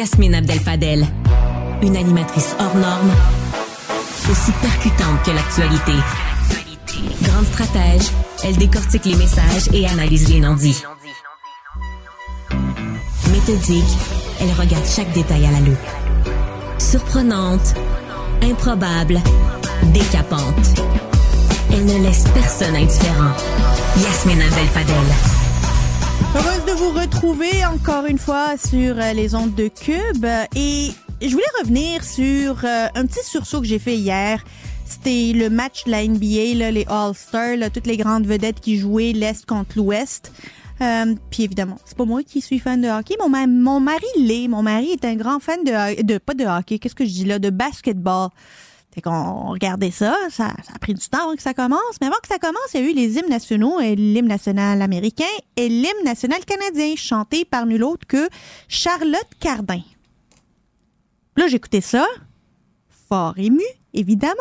Yasmine Abdel-Fadel. Une animatrice hors norme, aussi percutante que l'actualité. Grande stratège, elle décortique les messages et analyse les non-dits. Méthodique, elle regarde chaque détail à la loupe. Surprenante, improbable, décapante. Elle ne laisse personne indifférent. Yasmine Abdel-Fadel. Heureuse de vous retrouver encore une fois sur euh, les ondes de Cube. Et je voulais revenir sur euh, un petit sursaut que j'ai fait hier. C'était le match de la NBA, là, les All-Stars, toutes les grandes vedettes qui jouaient l'Est contre l'Ouest. Euh, puis évidemment, c'est pas moi qui suis fan de hockey. Mon, mon mari l'est. Mon mari est un grand fan de, de pas de hockey, qu'est-ce que je dis là, de basketball. Fait qu'on regardait ça, ça, a pris du temps avant que ça commence. Mais avant que ça commence, il y a eu les hymnes nationaux, et l'hymne national américain et l'hymne national canadien, chanté par nul autre que Charlotte Cardin. Là, j'écoutais ça, fort ému, évidemment.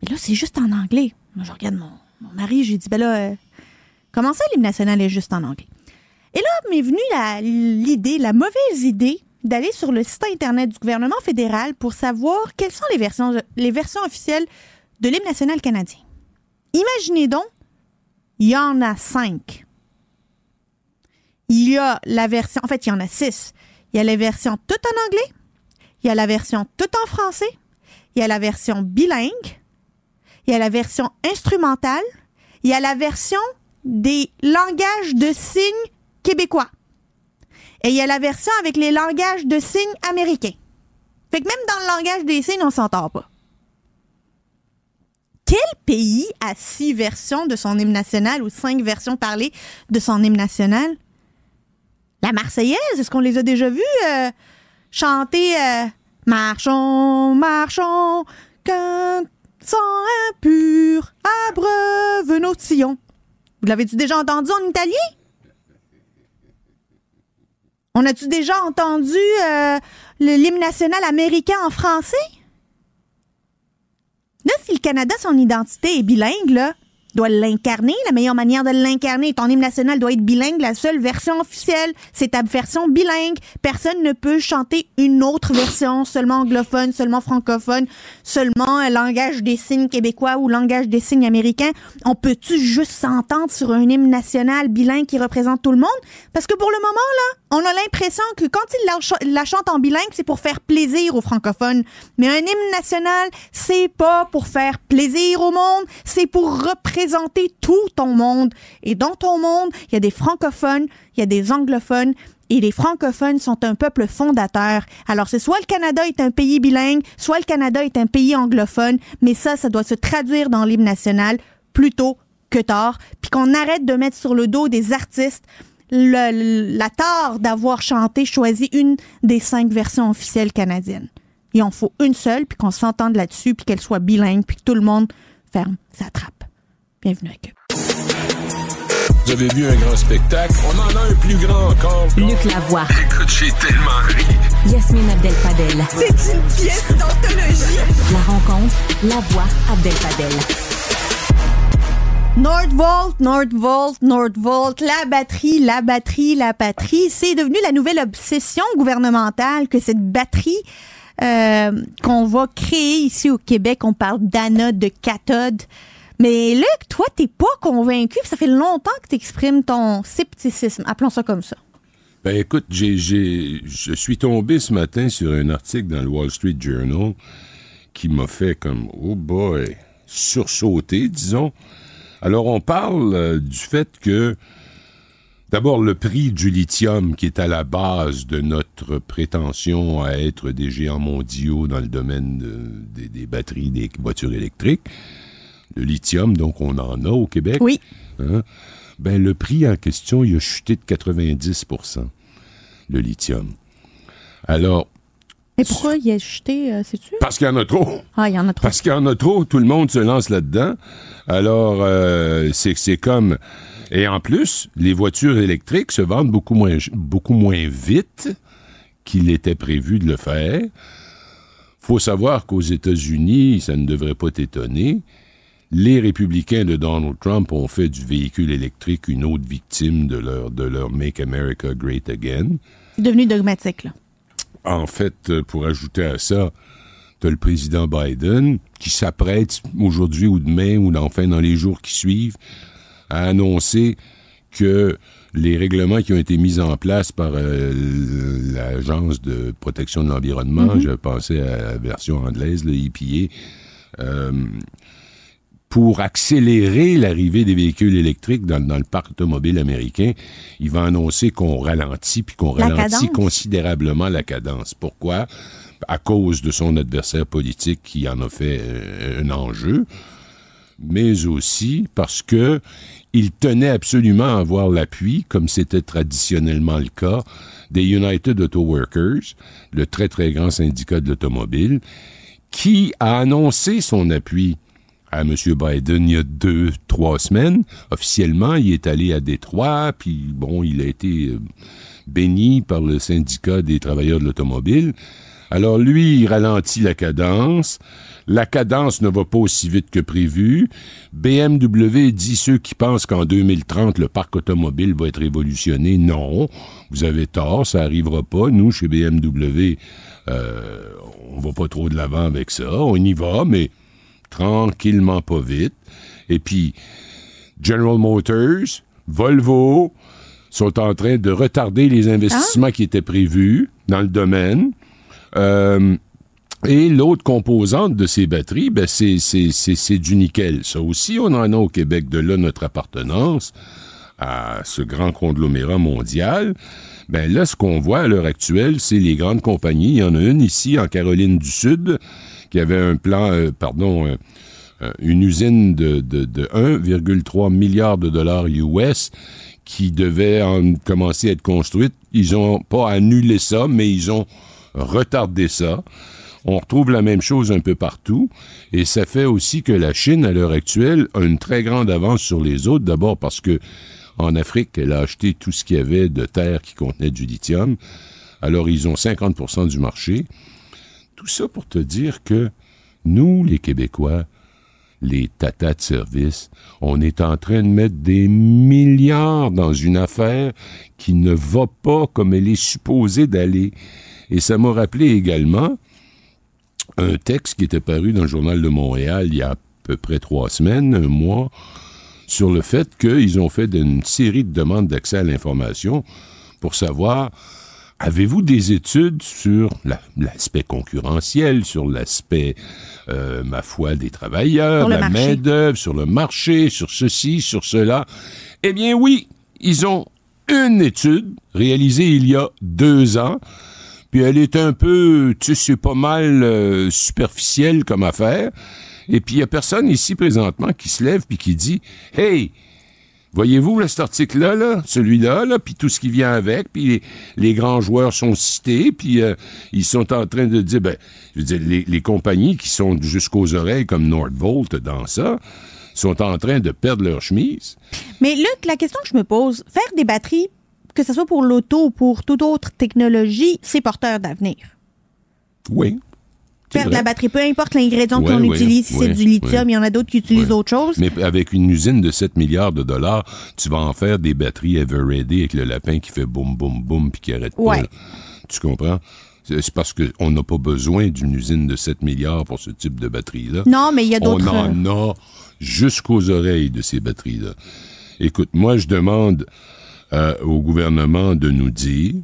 Mais là, c'est juste en anglais. Moi, je regarde mon, mon mari, j'ai dit, ben là, euh, comment ça, l'hymne national est juste en anglais? Et là, m'est venue la- l'idée, la mauvaise idée, d'aller sur le site Internet du gouvernement fédéral pour savoir quelles sont les versions, les versions officielles de l'hymne national canadien. Imaginez donc, il y en a cinq. Il y a la version, en fait, il y en a six. Il y a la version toute en anglais, il y a la version toute en français, il y a la version bilingue, il y a la version instrumentale, il y a la version des langages de signes québécois. Et il y a la version avec les langages de signes américains. Fait que même dans le langage des signes, on s'entend pas. Quel pays a six versions de son hymne national ou cinq versions parlées de son hymne national? La Marseillaise, est-ce qu'on les a déjà vus euh, chanter euh, Marchons, marchons, qu'un sang impur abreuve nos sillons? Vous l'avez-tu déjà entendu en italien? On a-tu déjà entendu euh, l'hymne national américain en français? Là, si le Canada, son identité est bilingue, là, doit l'incarner. La meilleure manière de l'incarner, ton hymne national doit être bilingue. La seule version officielle, c'est ta version bilingue. Personne ne peut chanter une autre version, seulement anglophone, seulement francophone, seulement un langage des signes québécois ou langage des signes américain. On peut-tu juste s'entendre sur un hymne national bilingue qui représente tout le monde? Parce que pour le moment, là, on a l'impression que quand ils la, ch- la chantent en bilingue, c'est pour faire plaisir aux francophones. Mais un hymne national, c'est pas pour faire plaisir au monde, c'est pour représenter tout ton monde. Et dans ton monde, il y a des francophones, il y a des anglophones, et les francophones sont un peuple fondateur. Alors c'est soit le Canada est un pays bilingue, soit le Canada est un pays anglophone, mais ça, ça doit se traduire dans l'hymne national plutôt que tard, puis qu'on arrête de mettre sur le dos des artistes le- la tare d'avoir chanté, choisi une des cinq versions officielles canadiennes. Il en faut une seule, puis qu'on s'entende là-dessus, puis qu'elle soit bilingue, puis que tout le monde ferme sa trappe. Bienvenue à Cube. Vous avez vu un grand spectacle? On en a un plus grand encore. Luc Lavoie. Écoute, j'ai tellement ri. Yasmine Abdel-Fadel. C'est une pièce d'anthologie. La rencontre, la voix Abdel-Fadel. Nordvolt, Nordvolt, Nordvolt, la batterie, la batterie, la batterie. C'est devenu la nouvelle obsession gouvernementale que cette batterie euh, qu'on va créer ici au Québec, on parle d'anode, de cathode. Mais Luc, toi, t'es pas convaincu. Ça fait longtemps que tu ton scepticisme. Appelons ça comme ça. Ben écoute, j'ai, j'ai, je suis tombé ce matin sur un article dans le Wall Street Journal qui m'a fait comme, oh boy, sursauter, disons. Alors on parle euh, du fait que, d'abord, le prix du lithium qui est à la base de notre prétention à être des géants mondiaux dans le domaine de- des, des batteries des voitures électriques, le lithium, donc on en a au Québec. Oui. Hein? Ben, le prix en question, il a chuté de 90% le lithium. Alors, Mais pourquoi il a jeté, euh, sais-tu? parce qu'il y en a trop. Ah, il y en a trop. Parce qu'il y en a trop, tout le monde se lance là-dedans. Alors, euh, c'est comme... Et en plus, les voitures électriques se vendent beaucoup moins, beaucoup moins vite qu'il était prévu de le faire. faut savoir qu'aux États-Unis, ça ne devrait pas t'étonner, les républicains de Donald Trump ont fait du véhicule électrique une autre victime de leur, de leur Make America Great Again. C'est devenu dogmatique, là. En fait, euh, pour ajouter à ça, tu le président Biden qui s'apprête aujourd'hui ou demain ou enfin dans les jours qui suivent à annoncer que les règlements qui ont été mis en place par euh, l'Agence de protection de l'environnement, mm-hmm. je pensais à la version anglaise, le EPA, euh, pour accélérer l'arrivée des véhicules électriques dans, le parc automobile américain, il va annoncer qu'on ralentit, puis qu'on ralentit considérablement la cadence. Pourquoi? À cause de son adversaire politique qui en a fait euh, un enjeu, mais aussi parce que il tenait absolument à avoir l'appui, comme c'était traditionnellement le cas, des United Auto Workers, le très très grand syndicat de l'automobile, qui a annoncé son appui à M. Biden il y a deux, trois semaines. Officiellement, il est allé à Détroit, puis bon, il a été euh, béni par le syndicat des travailleurs de l'automobile. Alors lui, il ralentit la cadence. La cadence ne va pas aussi vite que prévu. BMW dit ceux qui pensent qu'en 2030, le parc automobile va être révolutionné. Non, vous avez tort, ça arrivera pas. Nous, chez BMW, euh, on va pas trop de l'avant avec ça. On y va, mais tranquillement, pas vite. Et puis, General Motors, Volvo sont en train de retarder les investissements qui étaient prévus dans le domaine. Euh, et l'autre composante de ces batteries, ben c'est du nickel. Ça aussi, on en a au Québec, de là notre appartenance à ce grand conglomérat mondial. Ben là, ce qu'on voit à l'heure actuelle, c'est les grandes compagnies. Il y en a une ici, en Caroline du Sud, qui avait un plan, euh, pardon, euh, euh, une usine de, de, de 1,3 milliard de dollars US qui devait en commencer à être construite. Ils ont pas annulé ça, mais ils ont retardé ça. On retrouve la même chose un peu partout, et ça fait aussi que la Chine, à l'heure actuelle, a une très grande avance sur les autres, d'abord parce que en Afrique, elle a acheté tout ce qu'il y avait de terre qui contenait du lithium. Alors, ils ont 50% du marché. Tout ça pour te dire que nous, les Québécois, les tatas de service, on est en train de mettre des milliards dans une affaire qui ne va pas comme elle est supposée d'aller. Et ça m'a rappelé également un texte qui était paru dans le Journal de Montréal il y a à peu près trois semaines, un mois, sur le fait qu'ils ont fait une série de demandes d'accès à l'information pour savoir Avez-vous des études sur l'aspect concurrentiel, sur l'aspect, euh, ma foi, des travailleurs, la main-d'œuvre, sur le marché, sur ceci, sur cela? Eh bien oui, ils ont une étude réalisée il y a deux ans, puis elle est un peu, tu sais, c'est pas mal euh, superficielle comme affaire. Et puis il y a personne ici présentement qui se lève puis qui dit, hey, Voyez-vous, cet article-là, là, celui-là, là, puis tout ce qui vient avec, puis les, grands joueurs sont cités, puis euh, ils sont en train de dire, ben, je veux dire, les, compagnies qui sont jusqu'aux oreilles, comme Nordvolt dans ça, sont en train de perdre leur chemise. Mais là, la question que je me pose, faire des batteries, que ce soit pour l'auto ou pour toute autre technologie, c'est porteur d'avenir. Oui, Perdre la batterie, peu importe l'ingrédient qu'on utilise, si c'est du lithium, il y en a d'autres qui utilisent autre chose. Mais avec une usine de 7 milliards de dollars, tu vas en faire des batteries ever ready avec le lapin qui fait boum, boum, boum, puis qui arrête pas. Tu comprends? C'est parce qu'on n'a pas besoin d'une usine de 7 milliards pour ce type de batterie-là. Non, mais il y a d'autres... On en a jusqu'aux oreilles de ces batteries-là. Écoute, moi, je demande euh, au gouvernement de nous dire,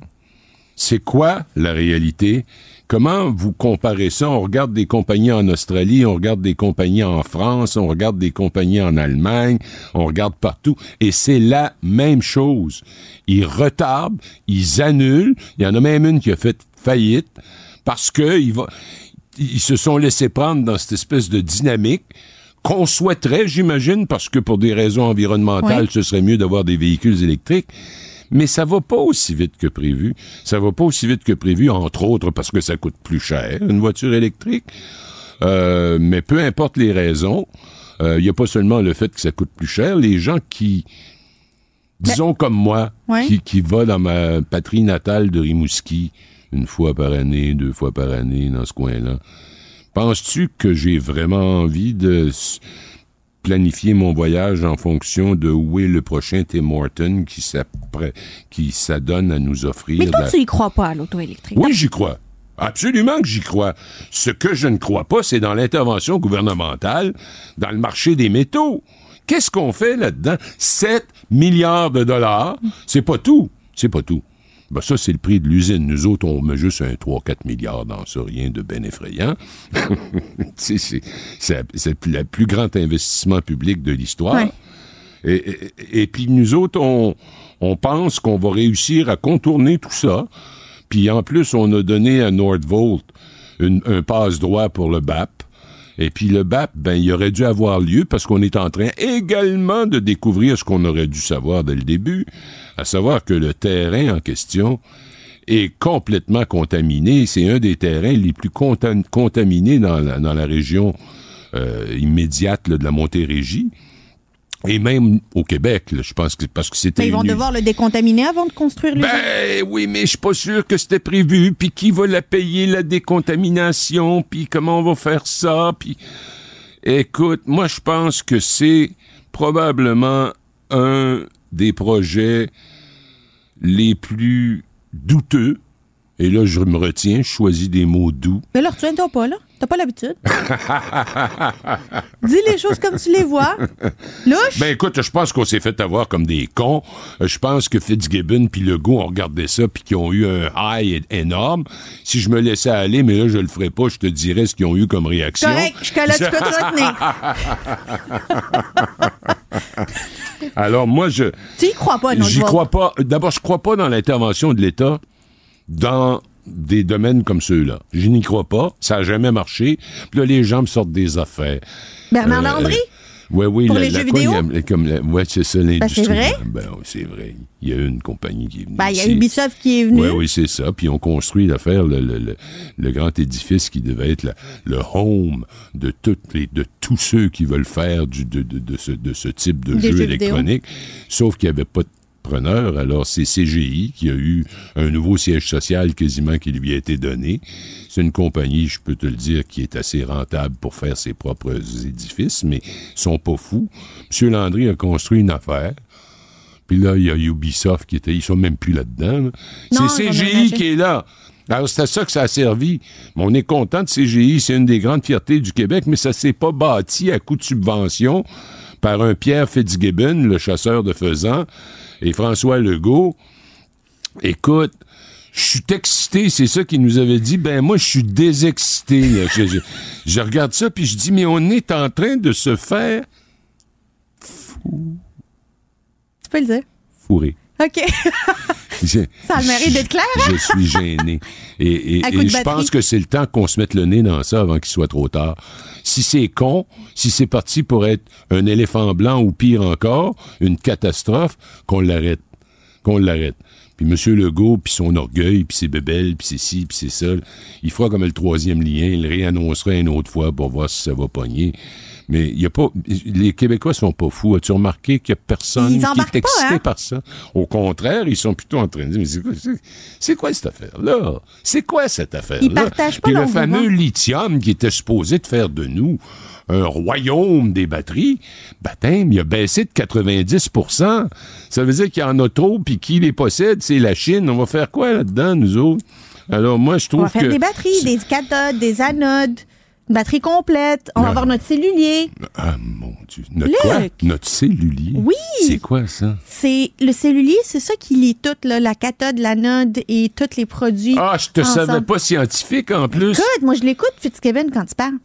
c'est quoi la réalité? Comment vous comparez ça? On regarde des compagnies en Australie, on regarde des compagnies en France, on regarde des compagnies en Allemagne, on regarde partout, et c'est la même chose. Ils retardent, ils annulent. Il y en a même une qui a fait faillite parce que ils se sont laissés prendre dans cette espèce de dynamique qu'on souhaiterait, j'imagine, parce que pour des raisons environnementales, ce serait mieux d'avoir des véhicules électriques mais ça va pas aussi vite que prévu. Ça va pas aussi vite que prévu, entre autres parce que ça coûte plus cher, une voiture électrique. Euh, mais peu importe les raisons, il euh, n'y a pas seulement le fait que ça coûte plus cher. Les gens qui, disons comme moi, qui, qui va dans ma patrie natale de Rimouski une fois par année, deux fois par année dans ce coin-là, penses-tu que j'ai vraiment envie de planifier mon voyage en fonction de où est le prochain Tim Horton qui, qui s'adonne à nous offrir. Mais toi, tu y crois pas à l'auto électrique. Oui, j'y crois. Absolument que j'y crois. Ce que je ne crois pas, c'est dans l'intervention gouvernementale dans le marché des métaux. Qu'est-ce qu'on fait là-dedans? 7 milliards de dollars? C'est pas tout. C'est pas tout. Ben ça, c'est le prix de l'usine. Nous autres, on met juste un 3-4 milliards dans ça, rien de ben effrayant. c'est, le plus grand investissement public de l'histoire. Ouais. Et, et- et puis nous autres, on, on pense qu'on va réussir à contourner tout ça. Puis en plus, on a donné à Nordvolt une- un passe-droit pour le BAP. Et puis le BAP, ben, il aurait dû avoir lieu parce qu'on est en train également de découvrir ce qu'on aurait dû savoir dès le début, à savoir que le terrain en question est complètement contaminé. C'est un des terrains les plus contam- contaminés dans la, dans la région euh, immédiate là, de la Montérégie. Et même au Québec, là, je pense que parce que c'était Mais ils vont une- devoir le décontaminer avant de construire l'usine. ben oui, mais je suis pas sûr que c'était prévu. Puis qui va la payer, la décontamination? Puis comment on va faire ça? Puis écoute, moi je pense que c'est probablement un des projets les plus douteux. Et là, je me retiens, je choisis des mots doux. Mais là, retiens-toi pas, là. T'as pas l'habitude. Dis les choses comme tu les vois. Louche. Ben écoute, je pense qu'on s'est fait avoir comme des cons. Euh, Je pense que Fitzgibbon puis Legault ont regardé ça puis qu'ils ont eu un high énorme. Si je me laissais aller, mais là je le ferais pas, je te dirais ce qu'ils ont eu comme réaction. Correct, jusqu'à là, tu peux te retenir. Alors moi je Tu y crois pas, non? j'y crois pas. D'abord, je crois pas dans l'intervention de l'État dans des domaines comme ceux-là. Je n'y crois pas. Ça a jamais marché. Puis là, les gens me sortent des affaires. Bernard Euh, Landry? Oui, oui, Pour la, les la jeux quoi, vidéo? a- comme la- ouais, c'est ça, l'industrie. c'est vrai? Ben c'est vrai. Il y a une compagnie qui est venue Ben, il y a. Ubisoft qui est venu. Oui, oui, c'est ça. Puis on construit l'affaire, le, le, le, le grand édifice qui devait être la- le home de, toutes les, de tous ceux qui veulent faire du, de, de, de ce, de ce type de Des jeu vidéo. électronique. Sauf qu'il n'y avait pas de Alors, c'est CGI qui a eu un nouveau siège social quasiment qui lui a été donné. C'est une compagnie, je peux te le dire, qui est assez rentable pour faire ses propres édifices, mais ils sont pas fous. M. Landry a construit une affaire. Puis là, il y a Ubisoft qui était. Ils sont même plus là-dedans. là. C'est CGI qui est là. Alors, c'est à ça que ça a servi. Mais on est content de CGI. C'est une des grandes fiertés du Québec, mais ça s'est pas bâti à coup de subvention par un Pierre Fitzgibbon, le chasseur de faisans, et François Legault. Écoute, je suis excité, c'est ça qu'il nous avait dit. Ben moi, je suis désexcité. Je, je- je regarde ça, puis je dis, mais on est en train de se faire Tu peux le dire. fourrer. OK. Ça a le mérite d'être clair, hein? Je suis gêné. Et, je pense que c'est le temps qu'on se mette le nez dans ça avant qu'il soit trop tard. Si c'est con, si c'est parti pour être un éléphant blanc ou pire encore, une catastrophe, qu'on l'arrête. Qu'on l'arrête. Puis M. Legault, puis son orgueil, puis ses bébelles, puis c'est ci, puis c'est ça, il fera comme le troisième lien, il le réannoncera une autre fois pour voir si ça va pogner. Mais il y a pas, les Québécois sont pas fous. As-tu remarqué qu'il y a personne qui est pas, excité hein? par ça? Au contraire, ils sont plutôt en train de dire, mais c'est quoi, c'est- quoi cette affaire-là? C'est quoi cette affaire-là? Ils partagent pas Puis le fameux lithium qui était supposé de faire de nous un royaume des batteries, baptême, il a baissé de 90% Ça veut dire qu'il y en a trop, puis qui les possède, c'est la Chine. On va faire quoi là-dedans, nous autres? Alors, moi, je On trouve va faire que... des batteries, des cathodes, des anodes, batterie complète. On va Non. avoir notre cellulier. Ah, mon Dieu. Notre Luc! quoi? Notre cellulier? Oui! C'est quoi, ça? C'est le cellulier, c'est ça qui lie tout, là, la cathode, l'anode et tous les produits. Ah, je te ensemble. savais pas scientifique, en plus. Écoute, moi je l'écoute, Fitzgibbon, quand tu parles.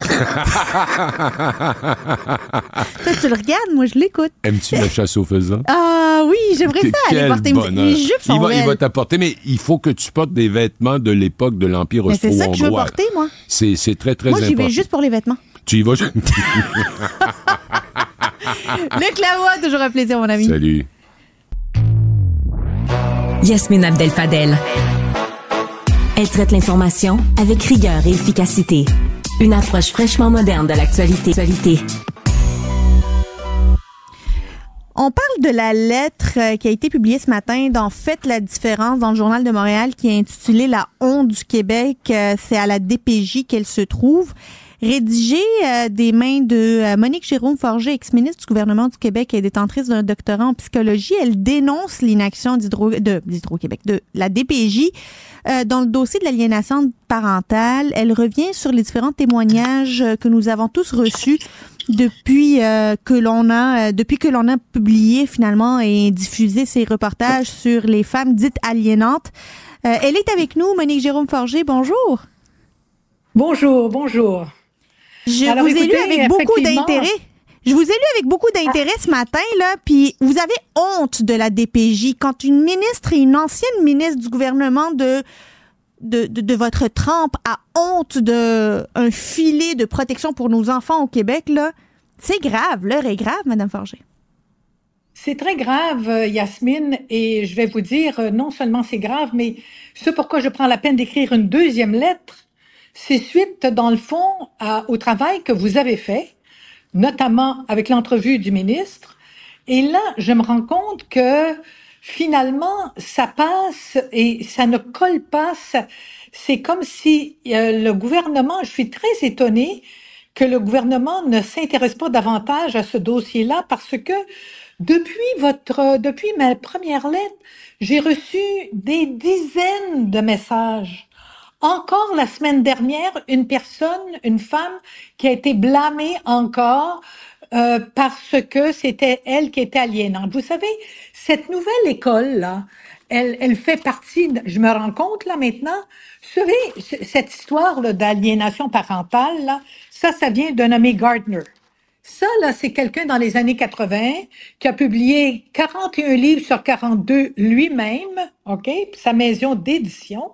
Toi, tu le regardes, moi je l'écoute. Aimes-tu la chasse aux faisans? Ah oui, j'aimerais ça aller porter bonheur. mes jupes sont il va, il va t'apporter, mais il faut que tu portes des vêtements de l'époque de l'Empire Mais c'est ça que je veux austro-hongrois. porter, moi. C'est, très, très Moi, important. Juste pour les vêtements. Tu y vas? Luc Lavoie, toujours un plaisir, mon ami. Salut. Yasmine Abdel Fadel. Elle traite l'information avec rigueur et efficacité. Une approche fraîchement moderne de l'actualité. On parle de la lettre euh, qui a été publiée ce matin dans Faites la différence dans le Journal de Montréal qui est intitulée La honte du Québec. Euh, C'est à la DPJ qu'elle se trouve. rédigé euh, des mains de Monique Jérôme Forger, ex-ministre du gouvernement du Québec et détentrice d'un doctorat en psychologie. Elle dénonce l'inaction d'Hydro-Québec, de la DPJ dans le dossier de l'aliénation parentale. Elle revient sur les différents témoignages que nous avons tous reçus depuis que l'on a depuis que l'on a publié finalement et diffusé ces reportages sur les femmes dites aliénantes. elle est avec nous, Monique Jérôme Forger. Bonjour. Bonjour, bonjour. Je vous ai lu avec beaucoup d'intérêt. Je vous ai lu avec beaucoup d'intérêt ce matin, là, puis vous avez honte de la DPJ quand une ministre et une ancienne ministre du gouvernement de, de, votre trempe a honte de un filet de protection pour nos enfants au Québec, là. C'est grave, l'heure est grave, Madame Forger. C'est très grave, euh, Yasmine, et je vais vous dire, euh, non seulement c'est grave, mais ce pourquoi je prends la peine d'écrire une deuxième lettre, c'est suite, dans le fond, au travail que vous avez fait, notamment avec l'entrevue du ministre. Et là, je me rends compte que finalement, ça passe et ça ne colle pas. C'est comme si euh, le gouvernement, je suis très étonnée que le gouvernement ne s'intéresse pas davantage à ce dossier-là parce que depuis votre, depuis ma première lettre, j'ai reçu des dizaines de messages encore la semaine dernière, une personne, une femme qui a été blâmée encore euh, parce que c'était elle qui était aliénante. Vous savez, cette nouvelle école-là, elle, elle fait partie, je me rends compte là maintenant, vous savez, cette histoire d'aliénation parentale, là, ça, ça vient d'un nommé Gardner. Ça, là, c'est quelqu'un dans les années 80 qui a publié 41 livres sur 42 lui-même, OK, sa maison d'édition.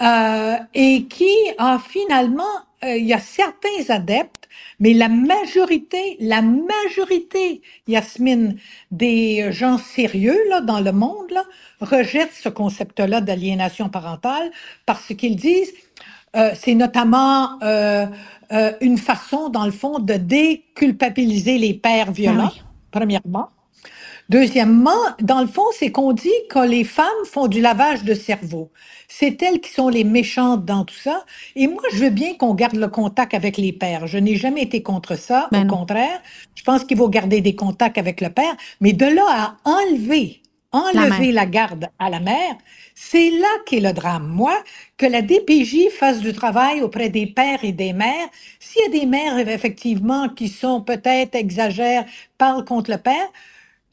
Euh, et qui a finalement, euh, il y a certains adeptes, mais la majorité, la majorité, Yasmine, des gens sérieux là dans le monde là, rejettent ce concept-là d'aliénation parentale parce qu'ils disent euh, c'est notamment euh, euh, une façon, dans le fond, de déculpabiliser les pères violents, ah premièrement. Deuxièmement, dans le fond, c'est qu'on dit que les femmes font du lavage de cerveau. C'est elles qui sont les méchantes dans tout ça. Et moi, je veux bien qu'on garde le contact avec les pères. Je n'ai jamais été contre ça. Ben au contraire, je pense qu'il faut garder des contacts avec le père. Mais de là à enlever, enlever la, garde à la mère, c'est là qu'est le drame. Moi, que la DPJ fasse du travail auprès des pères et des mères. S'il y a des mères, effectivement, qui sont peut-être exagèrent, parlent contre le père,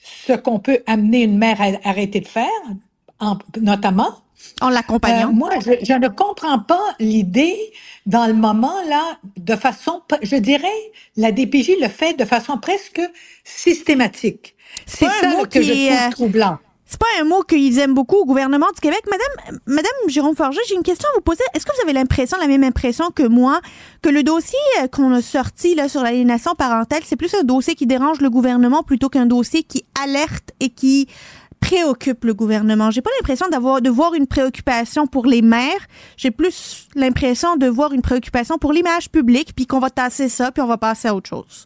ce qu'on peut amener une mère à arrêter de faire, notamment. En l'accompagnant. Euh, moi, je, ne comprends pas l'idée dans le moment là, de façon, je dirais, la DPJ le fait de façon presque systématique. C'est ça que je trouve euh, troublant. C'est pas un mot qu'ils aiment beaucoup au gouvernement du Québec. Madame, Madame Jérôme Forger, j'ai une question à vous poser. Est-ce que vous avez l'impression, la même impression que moi, que le dossier euh, qu'on a sorti là sur l'aliénation parentale, c'est plus un dossier qui dérange le gouvernement plutôt qu'un dossier qui alerte et qui préoccupe le gouvernement? J'ai pas l'impression d'avoir de voir une préoccupation pour les mères. J'ai plus l'impression de voir une préoccupation pour l'image publique, puis qu'on va tasser ça, puis on va passer à autre chose.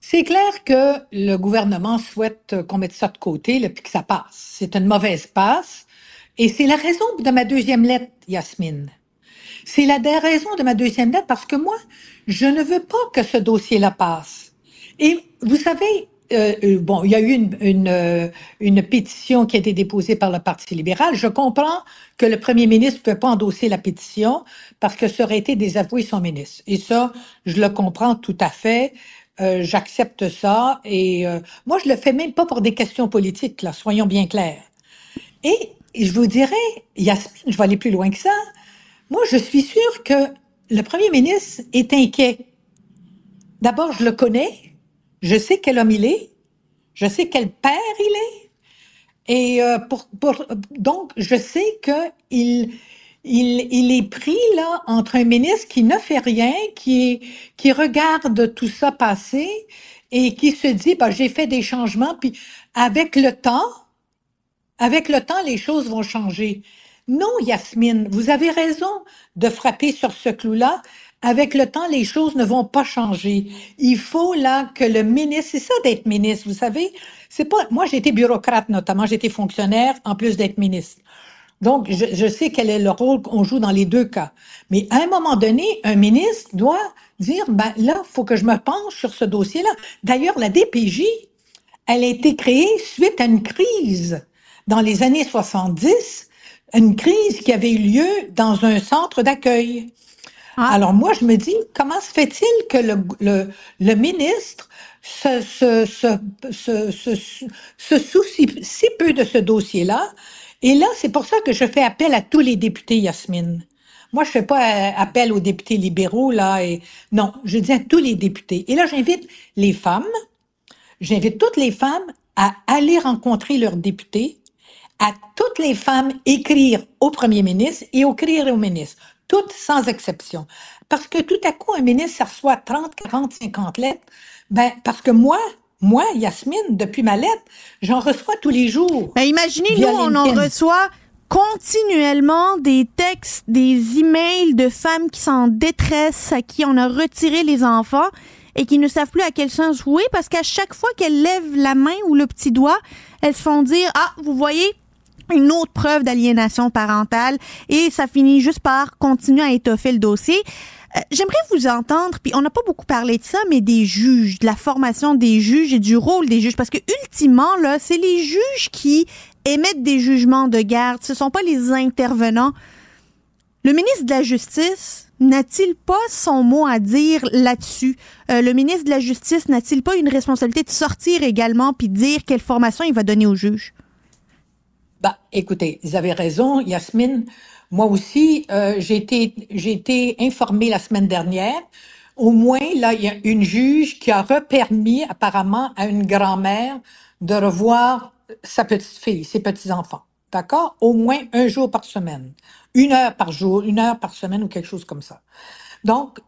C'est clair que le gouvernement souhaite qu'on mette ça de côté, puis que ça passe. C'est une mauvaise passe. Et c'est la raison de ma deuxième lettre, Yasmine. C'est la raison de ma deuxième lettre parce que moi, je ne veux pas que ce dossier-là passe. Et vous savez, euh, euh, bon, il y a eu une, une, euh, une, pétition qui a été déposée par le Parti libéral. Je comprends que le premier ministre ne peut pas endosser la pétition parce que ça aurait été désavouer son ministre. Et ça, je le comprends tout à fait. Euh, j'accepte ça. Et euh, moi, je le fais même pas pour des questions politiques, là, soyons bien clairs. Et je vous dirais, Yasmine, je vais aller plus loin que ça. Moi, je suis sûre que le premier ministre est inquiet. D'abord, je le connais. Je sais quel homme il est. Je sais quel père il est. Et euh, pour, pour, donc, je sais qu'il il, est pris là entre un ministre qui ne fait rien, qui, qui regarde tout ça passer et qui se dit bah, j'ai fait des changements, puis avec le temps, avec le temps, les choses vont changer. Non, Yasmine, vous avez raison de frapper sur ce clou-là. Avec le temps, les choses ne vont pas changer. Il faut là que le ministre, c'est ça d'être ministre, vous savez. C'est pas, moi été bureaucrate notamment, été fonctionnaire en plus d'être ministre. Donc, je, je sais quel est le rôle qu'on joue dans les deux cas. Mais à un moment donné, un ministre doit dire, ben là, faut que je me penche sur ce dossier-là. D'ailleurs, la DPJ, elle a été créée suite à une crise dans les années 70, une crise qui avait eu lieu dans un centre d'accueil. Ah. Alors moi, je me dis, comment se fait-il que le, le, le ministre se, se, se, se, se, se soucie si peu de ce dossier-là? Et là, c'est pour ça que je fais appel à tous les députés, Yasmine. Moi, je fais pas euh, appel aux députés libéraux, là, et non, je dis à tous les députés. Et là, j'invite les femmes, j'invite toutes les femmes à aller rencontrer leurs députés, à toutes les femmes écrire au premier ministre et écrire au ministre, toutes sans exception. Parce que tout à coup, un ministre ça reçoit 30, 40, 50 lettres. Ben, parce que moi, moi, Yasmine, depuis ma lettre, j'en reçois tous les jours. Ben, imaginez, nous, on en reçoit continuellement des textes, des emails de femmes qui sont en détresse, à qui on a retiré les enfants et qui ne savent plus à quel sens jouer parce qu'à chaque fois qu'elles lèvent la main ou le petit doigt, elles se font dire, ah, vous voyez, une autre preuve d'aliénation parentale et ça finit juste par continuer à étoffer le dossier. Euh, J'aimerais vous entendre, puis on n'a pas beaucoup parlé de ça, mais des juges, de la formation des juges et du rôle des juges, parce que ultimement, là, c'est les juges qui émettent des jugements de garde, ce sont pas les intervenants. Le ministre de la Justice n'a-t-il pas son mot à dire là-dessus? Euh, le ministre de la Justice n'a-t-il pas une responsabilité de sortir également puis de dire quelle formation il va donner aux juges? Bah, écoutez, vous avez raison, Yasmine. Moi aussi, euh, j'ai été, été informée la semaine dernière. Au moins, là, il y a une juge qui a repermis apparemment à une grand-mère de revoir sa petite fille, ses petits-enfants. D'accord? Au moins un jour par semaine. Une heure par jour, une heure par semaine ou quelque chose comme ça. Donc,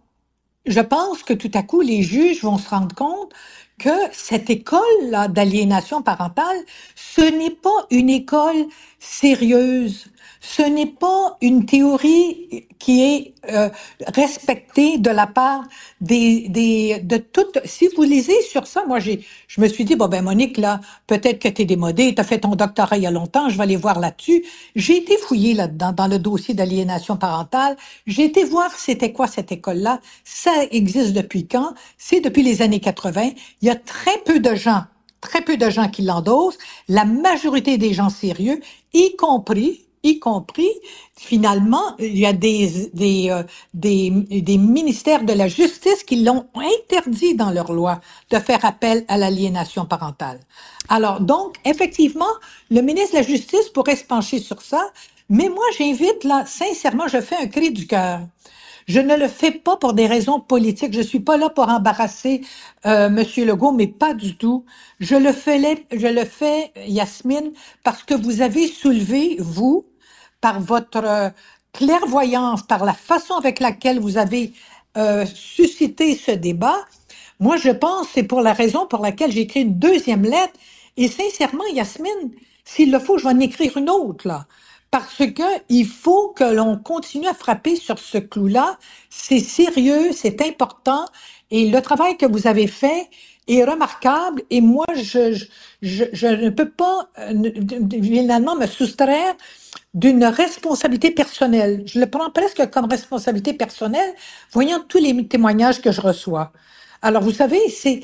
je pense que tout à coup, les juges vont se rendre compte que cette école-là d'aliénation parentale, ce n'est pas une école sérieuse. Ce n'est pas une théorie qui est euh, respectée de la part des, des de toutes. Si vous lisez sur ça, moi j'ai, je me suis dit bon ben Monique là, peut-être que t'es démodée, t'as fait ton doctorat il y a longtemps, je vais aller voir là-dessus. J'ai été fouillée là-dedans dans le dossier d'aliénation parentale. J'ai été voir c'était quoi cette école-là. Ça existe depuis quand? C'est depuis les années 80. Il y a très peu de gens très peu de gens qui l'endossent, la majorité des gens sérieux, y compris y compris finalement il y a des des euh, des, des ministères de la justice qui l'ont interdit dans leur loi de faire appel à l'aliénation parentale. Alors donc effectivement le ministre de la justice pourrait se pencher sur ça, mais moi j'invite là sincèrement je fais un cri du cœur. Je ne le fais pas pour des raisons politiques. Je suis pas là pour embarrasser euh, Monsieur Legault, mais pas du tout. Je le fais, je le fais, Yasmine, parce que vous avez soulevé vous, par votre euh, clairvoyance, par la façon avec laquelle vous avez euh, suscité ce débat. Moi, je pense c'est pour la raison pour laquelle j'ai écrit une deuxième lettre. Et sincèrement, Yasmine, s'il le faut, je vais en écrire une autre là parce que il faut que l'on continue à frapper sur ce clou-là. C'est sérieux, c'est important, et le travail que vous avez fait est remarquable. Et moi, je je, je, ne peux pas euh, finalement me soustraire d'une responsabilité personnelle. Je le prends presque comme responsabilité personnelle, voyant tous les témoignages que je reçois. Alors, vous savez, c'est,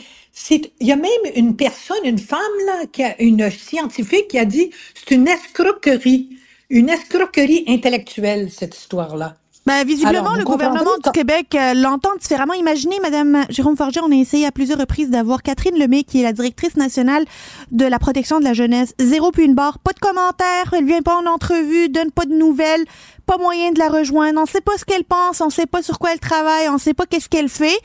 il y a même une personne, une femme là, qui a une scientifique qui a dit, c'est une escroquerie une escroquerie intellectuelle, cette histoire-là. Ben, visiblement, Alors, le gouvernement du Québec euh, l'entend différemment. Imaginez, Madame Jérôme Forger, on a essayé à plusieurs reprises d'avoir Catherine Lemay, qui est la directrice nationale de la protection de la jeunesse. Zéro puis une barre, pas de commentaires, elle vient pas en entrevue, donne pas de nouvelles, pas moyen de la rejoindre. On sait pas ce qu'elle pense, on sait pas sur quoi elle travaille, on sait pas qu'est-ce qu'elle fait.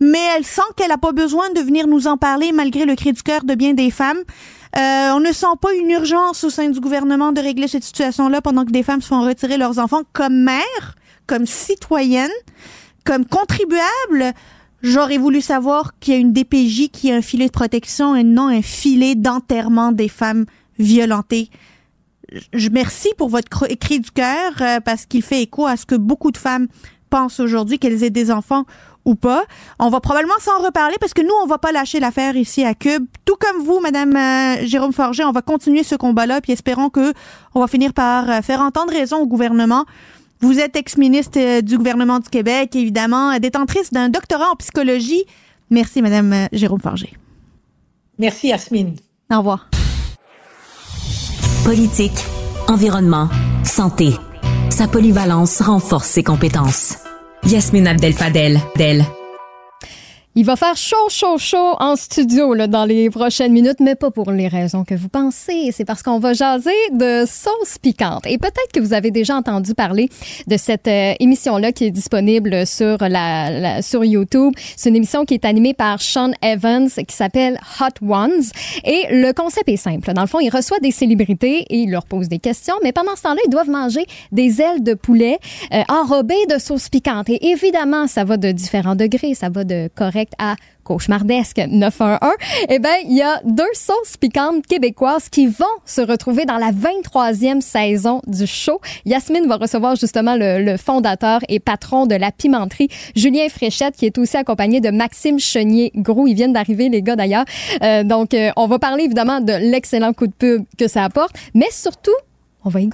Mais elle sent qu'elle a pas besoin de venir nous en parler malgré le cri du cœur de bien des femmes. Euh, on ne sent pas une urgence au sein du gouvernement de régler cette situation-là pendant que des femmes se font retirer leurs enfants comme mères, comme citoyennes, comme contribuables. J'aurais voulu savoir qu'il y a une DPJ qui a un filet de protection et non un filet d'enterrement des femmes violentées. Je merci pour votre cri du cœur euh, parce qu'il fait écho à ce que beaucoup de femmes pensent aujourd'hui, qu'elles aient des enfants ou pas. On va probablement s'en reparler parce que nous, on va pas lâcher l'affaire ici à Cube. Tout comme vous, Madame euh, Jérôme Forger, on va continuer ce combat-là, puis espérons que on va finir par euh, faire entendre raison au gouvernement. Vous êtes ex-ministre euh, du gouvernement du Québec, évidemment, détentrice d'un doctorat en psychologie. Merci, Madame Jérôme Forger. Merci, Yasmine. Au revoir. Politique, environnement, santé. Sa polyvalence renforce ses compétences. Yasmine Abdel-Fadel, d'elle. Il va faire chaud, chaud, chaud en studio là, dans les prochaines minutes, mais pas pour les raisons que vous pensez. C'est parce qu'on va jaser de sauce piquante. Et peut-être que vous avez déjà entendu parler de cette euh, émission-là qui est disponible sur, la, sur YouTube. C'est une émission qui est animée par Sean Evans qui s'appelle Hot Ones. Et le concept est simple. Dans le fond, il reçoit des célébrités et il leur pose des questions, mais pendant ce temps-là, ils doivent manger des ailes de poulet euh, enrobées de sauce piquante. Et évidemment, ça va de différents degrés. Ça va de correct à cauchemardesque 911, eh ben il y a deux sauces piquantes québécoises qui vont se retrouver dans la 23e saison du show. Yasmine va recevoir justement le, fondateur et patron de la pimenterie, Julien Fréchette, qui est aussi accompagné de Maxime Chenier-Grou. Ils viennent d'arriver, les gars d'ailleurs. Euh, donc, euh, on va parler évidemment de l'excellent coup de pub que ça apporte, mais surtout on va y.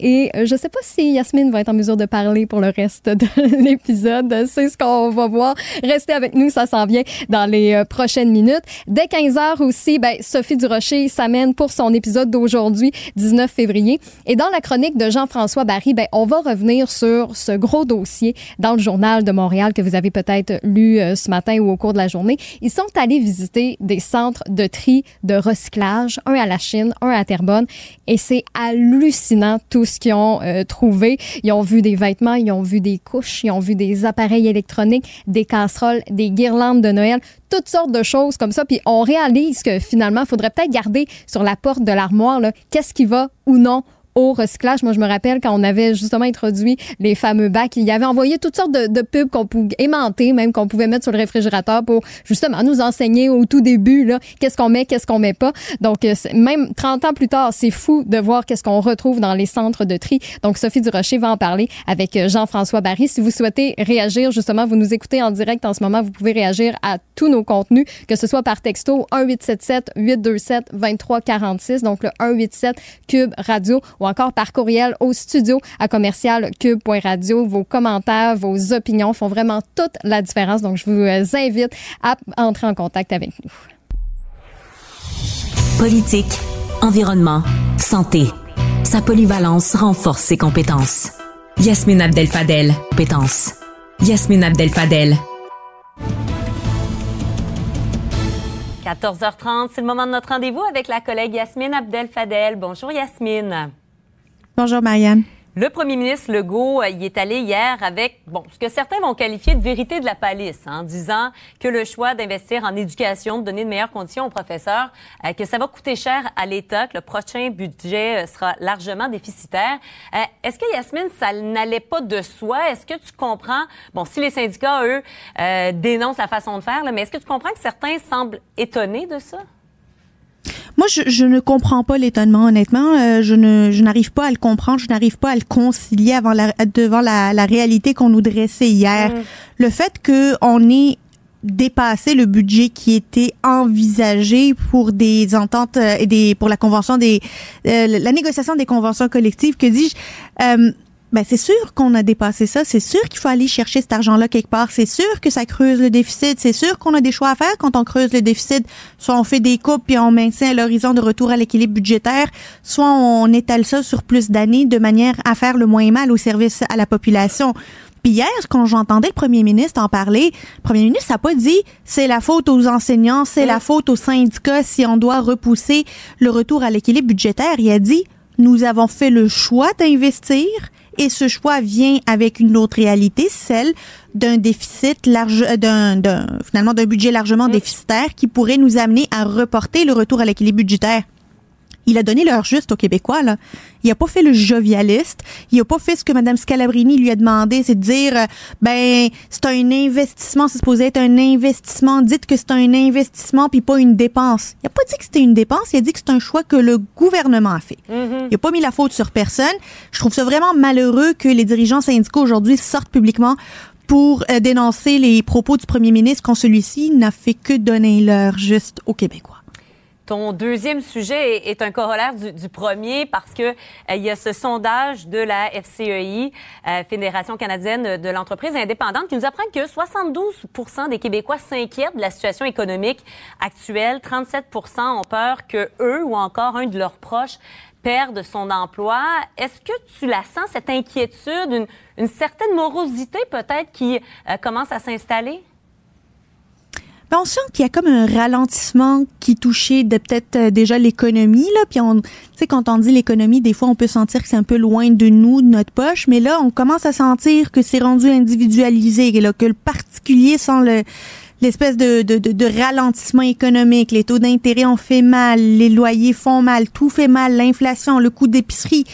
Et euh, je sais pas si Yasmine va être en mesure de parler pour le reste de l'épisode. C'est ce qu'on va voir. Restez avec nous, ça s'en vient dans les euh, prochaines minutes. Dès 15 heures aussi, ben, Sophie Durocher s'amène pour son épisode d'aujourd'hui, 19 février. Et dans la chronique de Jean-François Barry, ben, on va revenir sur ce gros dossier dans le journal de Montréal que vous avez peut-être lu euh, ce matin ou au cours de la journée. Ils sont allés visiter des centres de tri de recyclage, un à la Chine, un à Terrebonne. Et c'est hallucinant tout ce qu'ils ont euh, trouvé. Ils ont vu des vêtements, ils ont vu des couches, ils ont vu des appareils électroniques, des casseroles, des guirlandes de Noël, toutes sortes de choses comme ça. Puis on réalise que finalement, il faudrait peut-être garder sur la porte de l'armoire qu'est-ce qui va ou non au recyclage. Moi, je me rappelle quand on avait justement introduit les fameux bacs, il y avait envoyé toutes sortes de, pubs qu'on pouvait aimanter, même qu'on pouvait mettre sur le réfrigérateur pour justement nous enseigner au tout début là qu'est-ce qu'on met, qu'est-ce qu'on met pas. Donc euh, même 30 ans plus tard, c'est fou de voir qu'est-ce qu'on retrouve dans les centres de tri. Donc Sophie Durocher va en parler avec euh, Jean-François Barry. Si vous souhaitez réagir, justement, vous nous écoutez en direct en ce moment, vous pouvez réagir à tous nos contenus, que ce soit par texto 1877 827 2346, donc le 187 Cube Radio encore par courriel au studio à commercial cube.radio. Vos commentaires, vos opinions font vraiment toute la différence. Donc, je vous invite à entrer en contact avec nous. Politique, environnement, santé. Sa polyvalence renforce ses compétences. Yasmine Abdel-Fadel, compétences. Yasmine Abdel-Fadel. 14h30, c'est le moment de notre rendez-vous avec la collègue Yasmine Abdel-Fadel. Bonjour Yasmine. Bonjour, Marianne. Le premier ministre Legault euh, y est allé hier avec bon, ce que certains vont qualifier de vérité de la palisse, hein, en disant que le choix d'investir en éducation, de donner de meilleures conditions aux professeurs, euh, que ça va coûter cher à l'État, que le prochain budget euh, sera largement déficitaire. Est-ce que, Yasmine, ça n'allait pas de soi? Est-ce que tu comprends, bon, si les syndicats, eux, dénoncent la façon de faire, mais est-ce que tu comprends que certains semblent étonnés de ça? Moi, je, je, ne comprends pas l'étonnement, honnêtement. Euh, je ne, je n'arrive pas à le comprendre. Je n'arrive pas à le concilier avant la, devant la, la réalité qu'on nous dressait hier. Mm. Le fait que on ait dépassé le budget qui était envisagé pour des ententes euh, et des pour la convention des euh, la négociation des conventions collectives que dis-je ben c'est sûr qu'on a dépassé ça. C'est sûr qu'il faut aller chercher cet argent-là quelque part. C'est sûr que ça creuse le déficit. C'est sûr qu'on a des choix à faire quand on creuse le déficit. Soit on fait des coupes puis on maintient l'horizon de retour à l'équilibre budgétaire, soit on étale ça sur plus d'années de manière à faire le moins mal au service à la population. Puis hier, quand j'entendais le premier ministre en parler, le premier ministre n'a pas dit c'est la faute aux enseignants, c'est la faute aux syndicats si on doit repousser le retour à l'équilibre budgétaire. Il a dit nous avons fait le choix d'investir et ce choix vient avec une autre réalité, celle d'un déficit large, euh, d'un, finalement d'un budget largement mm. déficitaire qui pourrait nous amener à reporter le retour à l'équilibre budgétaire il a donné l'heure juste aux Québécois. Là. Il a pas fait le jovialiste. Il a pas fait ce que Mme Scalabrini lui a demandé, c'est de dire, euh, ben, c'est un investissement, c'est supposé être un investissement. Dites que c'est un investissement puis pas une dépense. Il a pas dit que c'était une dépense. Il a dit que c'est un choix que le gouvernement a fait. Mm-hmm. Il a pas mis la faute sur personne. Je trouve ça vraiment malheureux que les dirigeants syndicaux aujourd'hui sortent publiquement pour euh, dénoncer les propos du premier ministre quand celui-ci n'a fait que donner l'heure juste aux Québécois. Ton deuxième sujet est, un corollaire du, premier parce que euh, il y a ce sondage de la FCEI, euh, Fédération canadienne de l'entreprise indépendante, qui nous apprend que 72% des Québécois s'inquiètent de la situation économique actuelle. 37% ont peur que eux ou encore un de leurs proches perdent son emploi. Est-ce que tu la sens, cette inquiétude, une, certaine morosité peut-être qui euh, commence à s'installer? Ben, on sent qu'il y a comme un ralentissement qui touchait de peut-être euh, déjà l'économie là, puis on, tu sais quand on dit l'économie, des fois on peut sentir que c'est un peu loin de nous, de notre poche, mais là on commence à sentir que c'est rendu individualisé, là, que le particulier sent le l'espèce de, de, de, ralentissement économique, les taux d'intérêt ont fait mal, les loyers font mal, tout fait mal, l'inflation, le coût d'épicerie.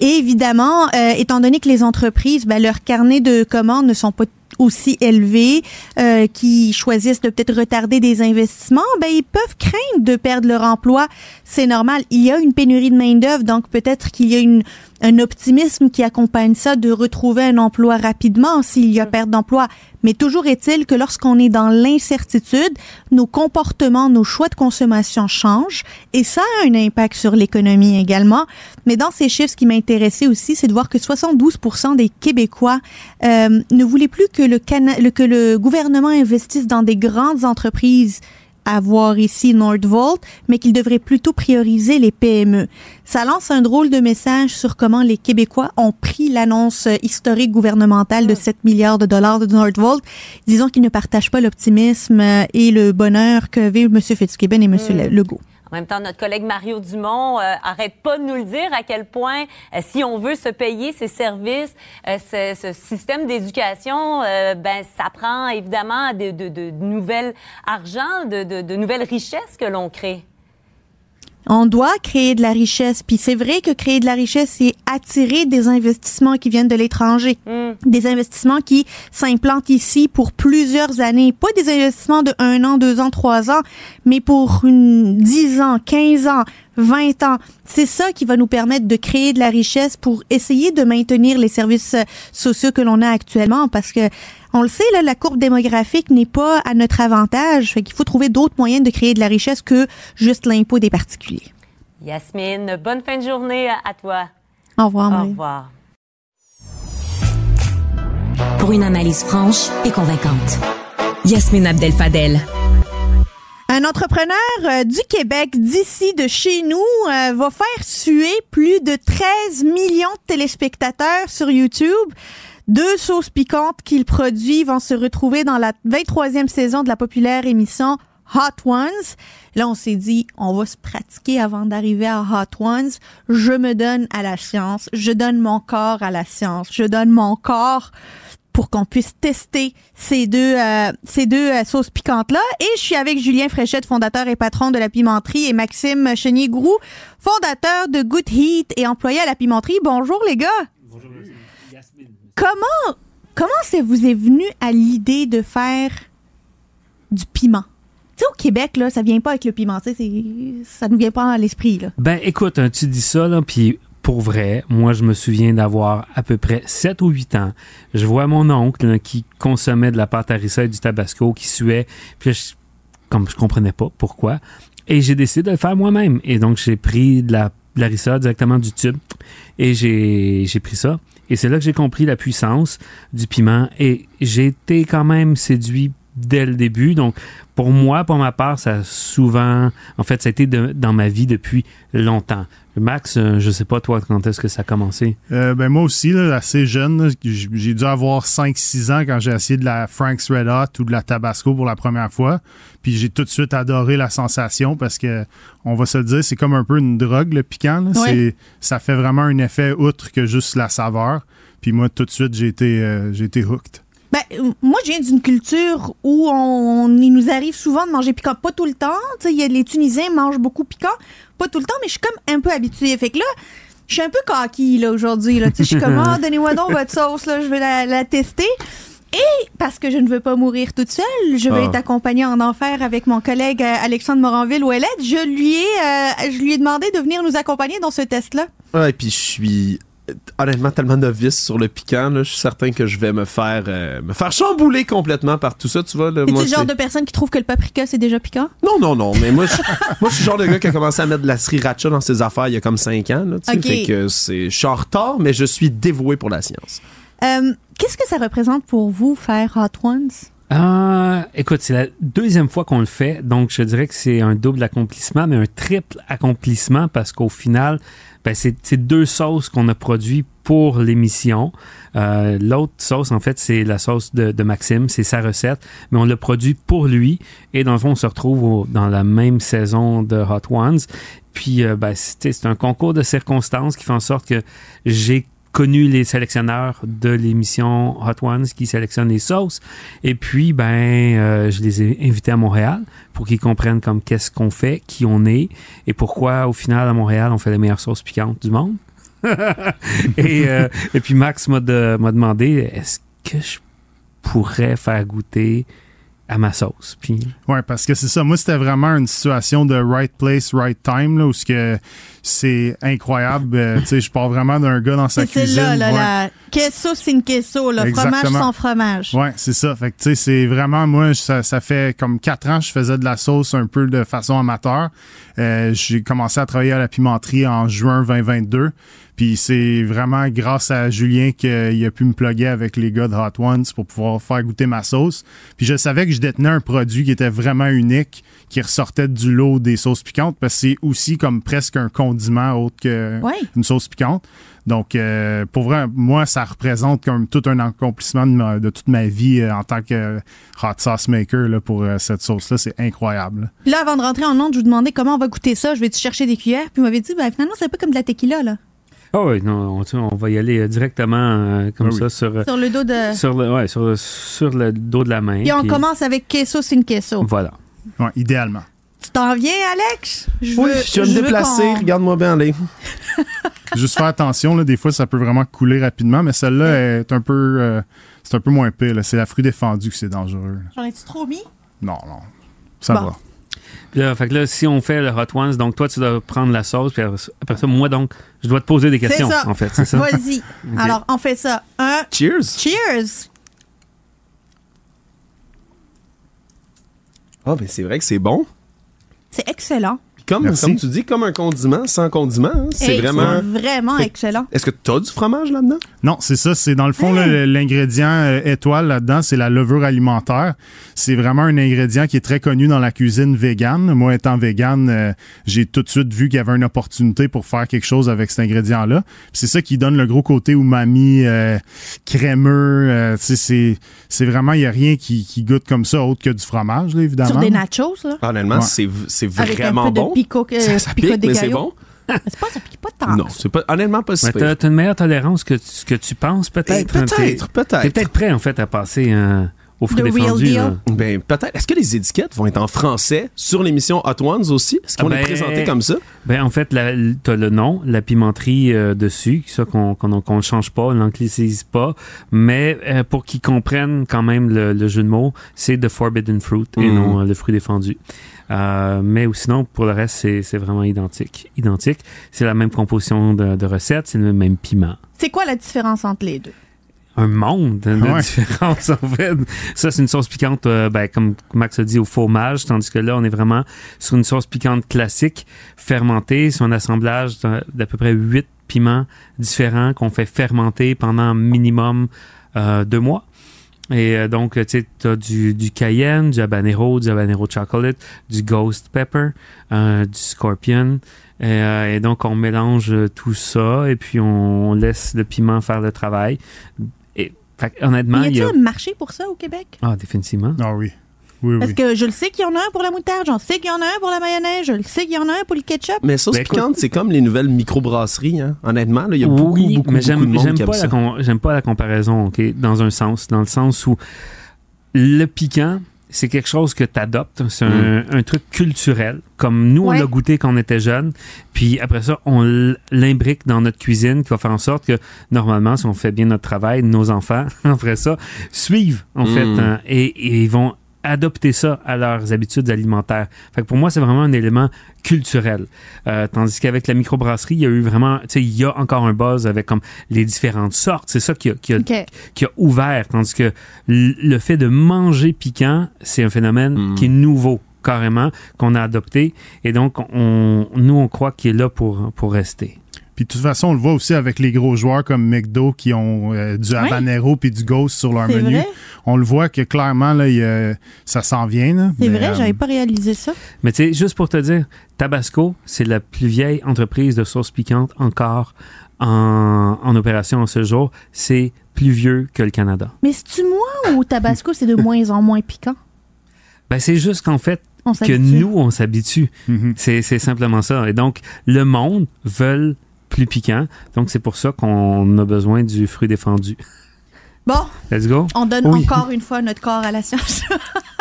Et évidemment, euh, étant donné que les entreprises, ben, leurs carnets de commandes ne sont pas aussi élevés, euh, qui choisissent de peut-être retarder des investissements, ben ils peuvent craindre de perdre leur emploi. C'est normal. Il y a une pénurie de main d'œuvre, donc peut-être qu'il y a une un optimisme qui accompagne ça de retrouver un emploi rapidement s'il y a mm. perte d'emploi. Mais toujours est-il que lorsqu'on est dans l'incertitude, nos comportements, nos choix de consommation changent et ça a un impact sur l'économie également. Mais dans ces chiffres, ce qui m'intéressait aussi, c'est de voir que 72% des Québécois euh, ne voulaient plus que le, que le gouvernement investisse dans des grandes entreprises à voir ici Nordvolt, mais qu'il devrait plutôt prioriser les PME. Ça lance un drôle de message sur comment les Québécois ont pris l'annonce historique gouvernementale de 7 mm. milliards de dollars de Nordvolt. Disons qu'ils ne partagent pas l'optimisme et le bonheur que vivent M. Fitzgibbon et M. Mm. Legault. En même temps, notre collègue Mario Dumont euh, arrête pas de nous le dire à quel point, euh, si on veut se payer ces services, euh, ce, système d'éducation, ben ça prend évidemment de, de, argent, de nouvelles richesses que l'on crée. On doit créer de la richesse. Puis c'est vrai que créer de la richesse, c'est attirer des investissements qui viennent de l'étranger. Mm. Des investissements qui s'implantent ici pour plusieurs années. Pas des investissements de un an, deux ans, trois ans, mais pour une dix ans, quinze ans, 20 ans. C'est ça qui va nous permettre de créer de la richesse pour essayer de maintenir les services euh, sociaux que l'on a actuellement parce que on le sait, là, la courbe démographique n'est pas à notre avantage. Fait qu'il faut trouver d'autres moyens de créer de la richesse que juste l'impôt des particuliers. Yasmine, bonne fin de journée à toi. Au revoir. Au revoir. Pour une analyse franche et convaincante, Yasmine Abdel-Fadel. Un entrepreneur euh, du Québec, d'ici, de chez nous, euh, va faire suer plus de 13 millions de téléspectateurs sur YouTube. Deux sauces piquantes qu'il produit vont se retrouver dans la 23e saison de la populaire émission Hot Ones. Là, on s'est dit, on va se pratiquer avant d'arriver à Hot Ones. Je me donne à la science. Je donne mon corps à la science. Je donne mon corps pour qu'on puisse tester ces deux euh, ces deux euh, sauces piquantes là et je suis avec Julien Fréchette fondateur et patron de la pimenterie et Maxime Chenier-Groux fondateur de Good Heat et employé à la pimenterie. Bonjour les gars. Comment, comment c'est vous est venu à l'idée de faire du piment? Tu sais, au Québec, là, ça vient pas avec le piment. Ça ne nous vient pas à l'esprit. Ben, écoute, hein, tu dis ça, puis pour vrai, moi, je me souviens d'avoir à peu près 7 ou 8 ans. Je vois mon oncle qui consommait de la pâte à et du tabasco, qui suait. Puis, je, comme je comprenais pas pourquoi. Et j'ai décidé de le faire moi-même. Et donc, j'ai pris de la, de la directement du tube. Et j'ai pris ça. Et c'est là que j'ai compris la puissance du piment et j'ai été quand même séduit dès le début. Donc, pour moi, pour ma part, ça a souvent, en fait, ça a été dans ma vie depuis longtemps. Max, euh, je sais pas toi, quand est-ce que ça a commencé? Euh, ben moi aussi, assez jeune, j'ai dû avoir 5-6 ans quand j'ai essayé de la Frank's Red Hot ou de la Tabasco pour la première fois. Puis j'ai tout de suite adoré la sensation parce que, on va se le dire, c'est comme un peu une drogue, le piquant. Ça fait vraiment un effet outre que juste la saveur. Puis moi, tout de suite, j'ai été, euh, j'ai été hooked. Ben, moi, je viens d'une culture où on, il nous arrive souvent de manger piquant. Pas tout le temps. Y a, les Tunisiens mangent beaucoup piquant. Pas tout le temps, mais je suis comme un peu habituée. Fait que là, je suis un peu coquille là, aujourd'hui. Je suis comme, oh, donnez-moi donc votre sauce, là, je vais la, tester. Et parce que je ne veux pas mourir toute seule, je vais ah. être accompagnée en enfer avec mon collègue euh, Alexandre Moranville-Ouellette. Je lui ai, euh, je lui ai demandé de venir nous accompagner dans ce test-là. Ouais, et puis je suis honnêtement tellement novice sur le piquant. Là, je suis certain que je vais me faire euh, me faire chambouler complètement par tout ça. Tu vois, là, Es-tu moi, le genre de personne qui trouve que le paprika, c'est déjà piquant? Non, non, non, mais moi, je, moi, je suis le genre de gars qui a commencé à mettre de la sriracha dans ses affaires il y a comme 5 ans. Là, tu sais. Ok. Fait que c'est, je suis en retard, mais je suis dévoué pour la science. Euh, Qu'est-ce que ça représente pour vous, faire Hot Ones? Ah, écoute, c'est la deuxième fois qu'on le fait, donc je dirais que c'est un double accomplissement, mais un triple accomplissement parce qu'au final, ben, c'est deux sauces qu'on a produit pour l'émission. Euh, L'autre sauce, en fait, c'est la sauce de, de Maxime, c'est sa recette, mais on l'a produit pour lui. Et dans le fond, on se retrouve au- dans la même saison de Hot Ones. Puis, euh, ben, c'est un concours de circonstances qui fait en sorte que j'ai connu les sélectionneurs de l'émission Hot Ones qui sélectionnent les sauces. Et puis, ben, euh, je les ai invités à Montréal pour qu'ils comprennent comme qu'est-ce qu'on fait, qui on est et pourquoi, au final, à Montréal, on fait les meilleures sauces piquantes du monde. et, euh, et puis, Max m'a de- m'a demandé est-ce que je pourrais faire goûter à ma sauce? Puis, parce que c'est ça. Moi, c'était vraiment une situation de right place, right time, là, où ce que c'est incroyable. Euh, tu sais, je pars vraiment d'un gars dans sa C'est cuisine. là, là, ouais. la queso sin queso, là, fromage sans fromage. Ouais, c'est ça. Fait que, tu sais, c'est vraiment, moi, ça, ça fait comme quatre ans que je faisais de la sauce un peu de façon amateur. Euh, j'ai commencé à travailler à la pimenterie en juin 2022. Puis c'est vraiment grâce à Julien qu'il a pu me plugger avec les gars de Hot Ones pour pouvoir faire goûter ma sauce. Puis je savais que je détenais un produit qui était vraiment unique, qui ressortait du lot des sauces piquantes, parce que c'est aussi comme presque un condiment autre que Ouais. une sauce piquante. Donc, euh, pour vrai, moi, ça représente comme tout un accomplissement de, ma- de toute ma vie euh, en tant que hot sauce maker là, pour euh, cette sauce-là. C'est incroyable. Puis là, avant de rentrer en onde, je vous demandais comment on va goûter ça. Je vais-tu chercher des cuillères? Puis vous m'avez dit, ben, finalement, c'est un peu comme de la tequila, là. oh oui, non, on, va y aller directement euh, comme Ah oui. ça sur, Sur le dos de. sur, le, ouais, sur, sur le dos de la main. Puis on puis commence avec queso sin queso. Voilà. Ouais, idéalement. Tu t'en viens, Alex? Je Oui, veux- je vais me déplacer. Regarde-moi bien aller. Juste faire attention, là, des fois, ça peut vraiment couler rapidement, mais celle-là est un peu, euh, c'est un peu moins pire. C'est la fruit défendue que c'est dangereux. J'en ai-tu trop mis? Non, non. Ça Bon. va. Puis Là, fait que là, si on fait le Hot Ones, donc toi, tu dois prendre la sauce, puis après ça- après ça, moi, donc, je dois te poser des questions, ça. en fait, c'est ça? Vas-y. Alors, on fait ça. Un. Cheers. Cheers! Ah, ben c'est vrai que c'est bon. C'est excellent. Comme, Merci. comme tu dis, comme un condiment, sans condiment. hein. C'est Hey, vraiment. C'est vraiment Fait- excellent. Est-ce que tu as du fromage là-dedans? Non, c'est ça. C'est dans le fond, là, l'ingrédient euh, étoile là-dedans, c'est la levure alimentaire. C'est vraiment un ingrédient qui est très connu dans la cuisine végane. Moi, étant végane, euh, j'ai tout de suite vu qu'il y avait une opportunité pour faire quelque chose avec cet ingrédient-là. C'est ça qui donne le gros côté umami, euh, crémeux. euh, tu sais, c'est, c'est vraiment, il n'y a rien qui, qui goûte comme ça autre que du fromage, là, évidemment. Sur des nachos, là. Honnêtement, Ouais. c'est vraiment bon. Pico, euh, ça, ça pico pique, de mais c'est bon. C'est pas, ça pique pas tant. Non, c'est pas honnêtement pas si t'as, une meilleure tolérance que tu, que tu penses, peut-être. Eh, t'es- Peut-être, T'es peut-être. peut-être prêt, en fait, à passer euh, au fruit défendu. Ben, peut-être. Est-ce que les étiquettes vont être en français sur l'émission Hot Ones aussi? Est-ce qu'on Ah est ben- présenté comme ça? Ben, en fait, t'as le nom, la pimenterie euh, dessus, ça qu'on ne change pas, on l'anglicise pas, mais euh, pour qu'ils comprennent quand même le, le jeu de mots, c'est The Forbidden Fruit et Mhm. non euh, le fruit défendu. Euh, mais ou sinon, pour le reste, c'est c'est vraiment identique. Identique. C'est la même composition de, de recettes, c'est le même piment. C'est quoi la différence entre les deux? Un monde de Ouais. différence en fait. Ça c'est une sauce piquante euh, ben, comme Max a dit au fromage tandis que là on est vraiment sur une sauce piquante classique fermentée sur un assemblage d'à peu près huit piments différents qu'on fait fermenter pendant minimum euh, deux mois. Et euh, donc, tu sais, t'as du, du cayenne, du habanero, du habanero chocolate, du ghost pepper, euh, du scorpion. Et, euh, et donc, on mélange tout ça et puis on laisse le piment faire le travail. Fait, que, honnêtement, y il y a a... un marché pour ça au Québec? Ah, définitivement. Ah oui. Oui, Parce oui. que je le sais qu'il y en a un pour la moutarde, j'en sais qu'il y en a un pour la mayonnaise, je le sais qu'il y en a un pour le ketchup. Mais sauce Ben, piquante, c'est comme les nouvelles microbrasseries, hein. Honnêtement, là, il y a beaucoup, oui, beaucoup, mais beaucoup j'aime, de monde j'aime qui aime pas la j'aime pas la comparaison, ok, dans un sens, dans le sens où le piquant, c'est quelque chose que tu adoptes, c'est un, un truc culturel, comme nous Ouais. on l'a goûté quand on était jeune, puis après ça on l'imbrique dans notre cuisine, qui va faire en sorte que normalement, si on fait bien notre travail, nos enfants après ça suivent en Mm. fait, hein, et, et ils vont adopter ça à leurs habitudes alimentaires. Fait que pour moi, c'est vraiment un élément culturel. Euh, tandis qu'avec la microbrasserie, il y a eu vraiment, tu sais, il y a encore un buzz avec comme les différentes sortes. C'est ça qui a, qui, a, qui a ouvert. Tandis que le fait de manger piquant, c'est un phénomène Mm. qui est nouveau carrément, qu'on a adopté. Et donc, on, nous, on croit qu'il est là pour, pour rester. Puis de toute façon, on le voit aussi avec les gros joueurs comme McDo qui ont euh, du habanero puis du ghost sur leur menu. vrai? On le voit que clairement, là, y a- ça s'en vient. C'est Mais, vrai, euh, j'avais pas réalisé ça. Mais tu sais, juste pour te dire, Tabasco, c'est la plus vieille entreprise de sauce piquante encore en, en opération en ce jour. C'est plus vieux que le Canada. Mais c'est-tu moi ou Tabasco, c'est de moins en moins piquant? Ben, c'est juste qu'en fait, On que nous, on s'habitue. Mhm. C'est c'est simplement ça. Et donc, le monde veut plus piquant. Donc, c'est pour ça qu'on a besoin du fruit défendu. Bon, Let's go. on donne Oui. encore une fois notre corps à la science.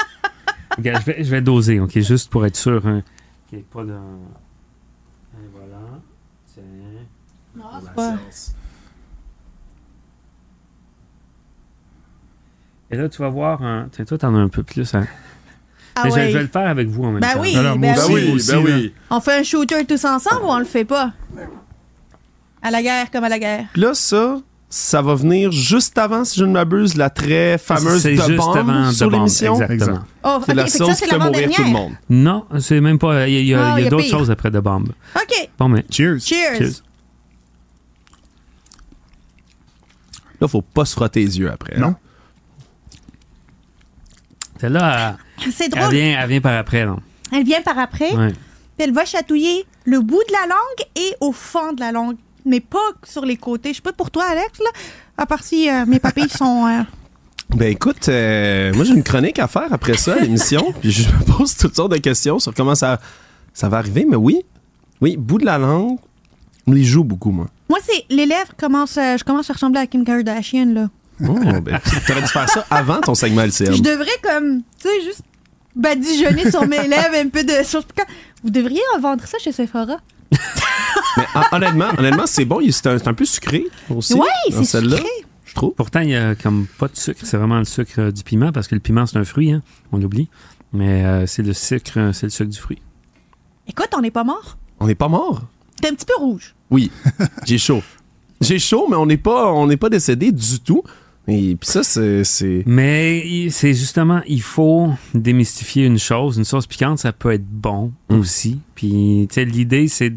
Regarde, je vais, je vais doser, OK? Juste pour être sûr hein, qu'il n'y ait pas de... Et voilà. Tiens. Ouais. Et là, tu vas voir... Hein, tiens, toi, t'en as un peu plus. Hein? Ah Mais je, ouais. je vais le faire avec vous en même Ben temps. oui, Alors, ben Ben oui. aussi, ben là. oui. On fait un shooter tous ensemble ou on le fait pas? À la guerre comme à la guerre. Là, ça, ça va venir juste avant, si je ne m'abuse, la très fameuse C'est de juste bombe avant sur l'émission. Exactement. Exact. Oh, C'est ok, la sauce c'est qui fait mourir tout le monde. Non, c'est même pas... Il y a, Ah, d'autres pire. choses après de bombe. OK, Bon, mais... Cheers. cheers. Cheers. Là, faut pas se frotter les yeux après. Non. hein. Celle-là, C'est elle, elle drôle. vient, elle vient par après, non? Elle vient par après, Ouais. puis elle va chatouiller le bout de la langue et au fond de la langue, mais pas sur les côtés. Je sais pas pour toi, Alex, là, à part si euh, mes papilles sont... euh, Ben écoute, euh, moi j'ai une chronique à faire après ça, l'émission. puis je me pose toutes sortes de questions sur comment ça, ça va arriver. Mais oui, oui, bout de la langue, on les joue beaucoup, moi. Moi, c'est les lèvres commencent... euh, je commence à ressembler à Kim Kardashian, là. Oh, ben, t'aurais dû faire ça avant ton segment LCM. Je devrais comme, tu sais, juste badigeonner sur mes lèvres un peu de. Vous devriez en vendre ça chez Sephora. Mais hon- honnêtement, honnêtement c'est bon. il- C'est un, c'est un peu sucré aussi. Dans c'est celle-là, sucré. Je trouve. Pourtant, il y a comme pas de sucre. C'est vraiment le sucre euh, du piment parce que le piment, c'est un fruit, hein, on l'oublie. Mais euh, c'est le sucre, euh, c'est le sucre du fruit. Écoute, on n'est pas mort. On n'est pas mort? T'es un petit peu rouge. Oui, j'ai chaud. J'ai chaud, mais on n'est pas, on n'est pas décédé du tout. Et puis ça, c'est, c'est- Mais c'est justement, il faut démystifier une chose. Une sauce piquante, ça peut être bon Mm. aussi. Puis, tu sais, l'idée, c'est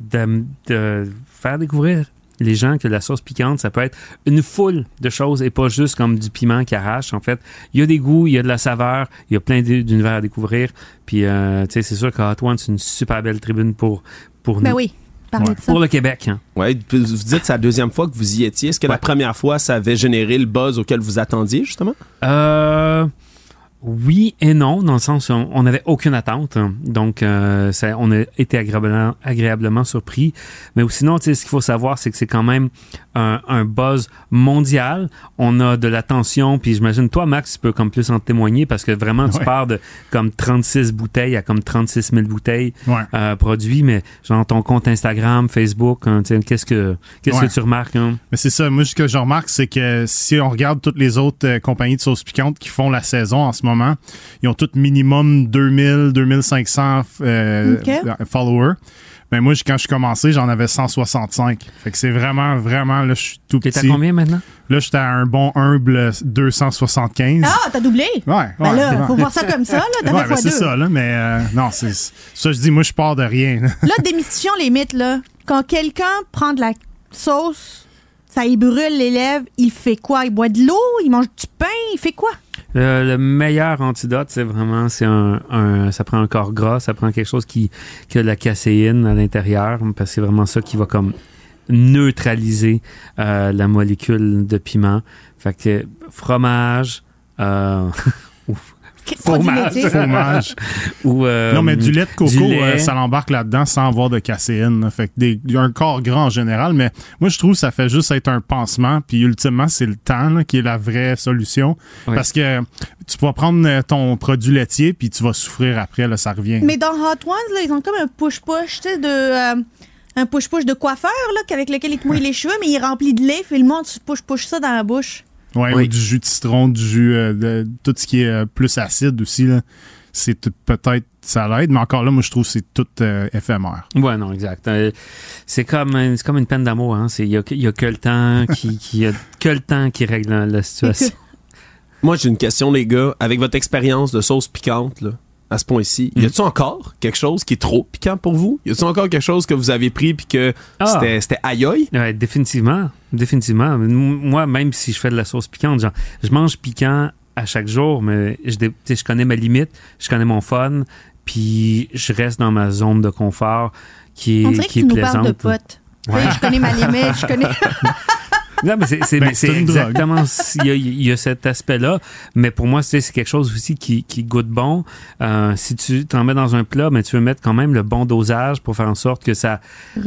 de, de faire découvrir les gens que la sauce piquante, ça peut être une foule de choses et pas juste comme du piment qui arrache. En fait, il y a des goûts, il y a de la saveur, il y a plein d'u- d'univers à découvrir. Puis, euh, tu sais, c'est sûr que Hot One, c'est une super belle tribune pour, pour Ben nous. oui, parlez Ouais. de ça. Pour le Québec. hein. Ouais, puis vous dites c'est la deuxième fois que vous y étiez. Est-ce que la première fois, ça avait généré le buzz auquel vous attendiez, justement? Euh, oui et non, dans le sens où on n'avait aucune attente. Donc, euh, ça, on a été agréablement, agréablement surpris. Mais sinon, ce qu'il faut savoir, c'est que c'est quand même un, un buzz mondial. On a de l'attention, puis j'imagine, toi, Max, tu peux comme plus en témoigner parce que vraiment, tu pars de comme 36 bouteilles à comme 36 000 bouteilles Ouais. euh, produits, mais genre ton compte Instagram, Facebook, hein, qu'est-ce que qu'est-ce Ouais. que tu remarques? hein? Mais c'est ça, moi, ce que je remarque, c'est que si on regarde toutes les autres euh, compagnies de sauce piquante qui font la saison en ce moment, ils ont toutes minimum 2000, 2500 euh, followers. Mais moi, quand je suis commencé, j'en avais 165. Fait que c'est vraiment, vraiment, là, je suis tout T'es à petit. combien maintenant? Là, j'étais à un bon humble 275. Ah, t'as doublé? Ouais, Ben ouais, là, ouais. faut voir ça comme ça, là. T'as Ouais, fait ben, c'est ça, là, mais euh, non, c'est ça, je dis, moi, je pars de rien. là. Là, démystifions les mythes, là. Quand quelqu'un prend de la sauce, ça y brûle les lèvres, il fait quoi? Il boit de l'eau? Il mange du pain? Il fait quoi? Le, le meilleur antidote, c'est vraiment, c'est un, un- ça prend un corps gras, ça prend quelque chose qui, qui a de la caséine à l'intérieur, parce que c'est vraiment ça qui va comme neutraliser euh, la molécule de piment. Fait que fromage, euh, produit Fromage. Fromage. ou euh, non, mais du lait de coco, lait. euh, ça l'embarque là-dedans sans avoir de caséine. là. Fait que des, un corps gras en général, mais moi, je trouve que ça fait juste être un pansement. Puis ultimement, c'est le temps là, qui est la vraie solution. Oui. Parce que tu vas prendre euh, ton produit laitier, puis tu vas souffrir après, là, ça revient. Mais dans Hot Ones, là, ils ont comme un push-push, tu sais, de. euh, un push-push de coiffeur, là, avec lequel ils te mouillent les cheveux, mais il est rempli de lait, puis le monde, tu push-push ça dans la bouche. Ouais, Oui. ou du jus de citron, du jus euh, de tout ce qui est euh, plus acide aussi là. C'est peut-être ça l'aide, mais encore là, moi je trouve que c'est tout euh, éphémère. Ouais, non, exact. Euh, c'est comme, comme une peine d'amour. Hein. C'est- Il y a, y a que le temps qui, qui y a que le temps qui règle la, la situation. Moi, j'ai une question, les gars. Avec votre expérience de sauce piquante, là, à ce point-ci, Mm. y a-t-il encore quelque chose qui est trop piquant pour vous? Y a-t-il encore quelque chose que vous avez pris puis que Ah. c'était, c'était aïe aïe? Ouais, définitivement. Définitivement. M- Moi, même si je fais de la sauce piquante, genre, je mange piquant à chaque jour, mais je, tu je connais ma limite, je connais mon fun, puis je reste dans ma zone de confort qui est, On dirait que qui tu est nous plaisante. parles de potes. Tu. Je connais ma limite, je connais. Non, mais c'est, c'est- Ben, exactement. Il y, a, il y a cet aspect-là. Mais pour moi, c'est, c'est quelque chose aussi qui, qui goûte bon. Euh, si tu t'en mets dans un plat, mais tu veux mettre quand même le bon dosage pour faire en sorte que ça,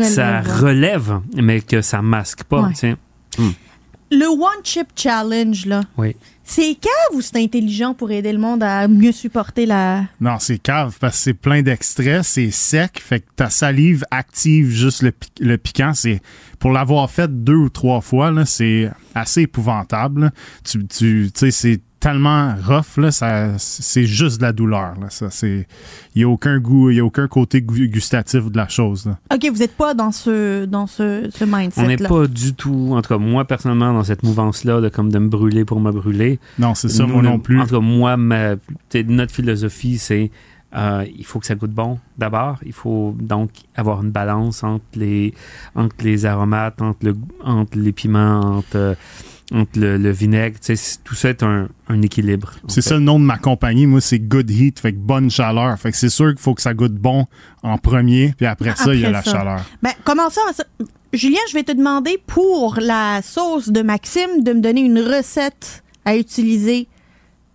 ça Relève. relève, mais que ça masque pas. Ouais. tu sais. Le One Chip Challenge, là. Oui. C'est cave ou c'est intelligent pour aider le monde à mieux supporter la. Non, c'est cave parce que c'est plein d'extraits, c'est sec, fait que ta salive active juste le, le piquant. C'est pour l'avoir fait deux ou trois fois c'est assez épouvantable. tu, tu sais, c'est tellement rough là, ça, c'est juste de la douleur là. Ça, c'est, il y a aucun goût, il y a aucun côté gu- gustatif de la chose. Là. Ok, vous n'êtes pas dans ce, dans ce, ce On n'est pas du tout, en tout cas moi personnellement, dans cette mouvance-là de comme de me brûler pour me brûler. Non, c'est ça, Nous, moi non plus. En tout cas, moi, ma- notre philosophie, c'est euh, il faut que ça goûte bon d'abord. Il faut donc avoir une balance entre les, entre les aromates, entre, le, entre les piments, entre, euh, entre le, le vinaigre. Tu sais, c'est- tout ça est un, un équilibre. C'est ça le nom de ma compagnie. Moi, c'est Good Heat, fait que bonne chaleur. Fait que c'est sûr qu'il faut que ça goûte bon en premier, puis après, ça, il y a la chaleur. Ben, commençons à ça. Julien, je vais te demander pour la sauce de Maxime de me donner une recette à utiliser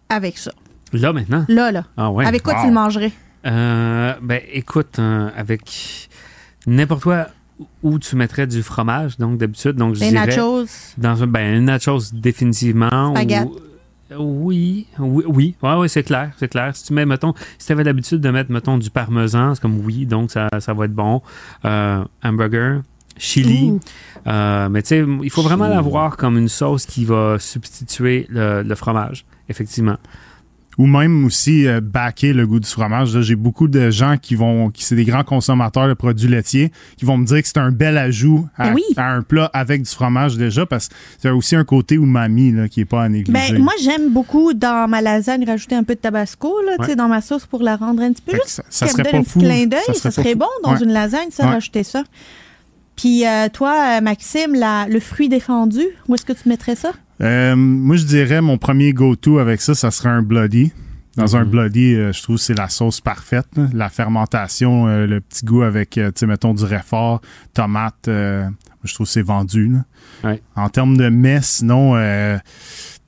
avec ça. Là, maintenant? Là, là. Ah ouais. avec quoi wow. tu le mangerais? Euh, ben, écoute, euh, avec n'importe quoi où tu mettrais du fromage, donc d'habitude. Donc, je Des dirais- nachos? Dans un, ben, une nachos, définitivement. Ou- oui, oui, oui. Ouais, ouais, c'est clair, c'est clair. Si tu mets, mettons, si tu avais l'habitude de mettre, mettons, du parmesan, c'est comme oui, donc ça, ça va être bon. Euh, hamburger, chili. Euh, mais tu sais, il faut vraiment l'avoir comme une sauce qui va substituer le, le fromage, effectivement. Ou même aussi euh, backer le goût du fromage. J'ai beaucoup de gens qui vont, qui c'est des grands consommateurs de produits laitiers, qui vont me dire que c'est un bel ajout à, oui. à un plat avec du fromage déjà, parce que c'est aussi un côté umami là, qui est pas à négliger. Ben, moi, j'aime beaucoup dans ma lasagne rajouter un peu de tabasco, là, Ouais. dans ma sauce pour la rendre un petit peu juste. ça- ça qu'elle me serait donne pas un petit fou. clin d'œil, Ça ça serait serait, bon dans Ouais. une lasagne, ça, Ouais. rajouter ça. Puis euh, toi, euh, Maxime, la- le fruit défendu, où est-ce que tu mettrais ça? Euh, moi, je dirais mon premier go-to avec ça, ça serait un bloody. Dans un Mhm. bloody, euh, je trouve que c'est la sauce parfaite. là. La fermentation, euh, le petit goût avec, tu sais, mettons, du réfort, tomate, euh, je trouve que c'est vendu. là. Ouais. En termes de mets, sinon, euh,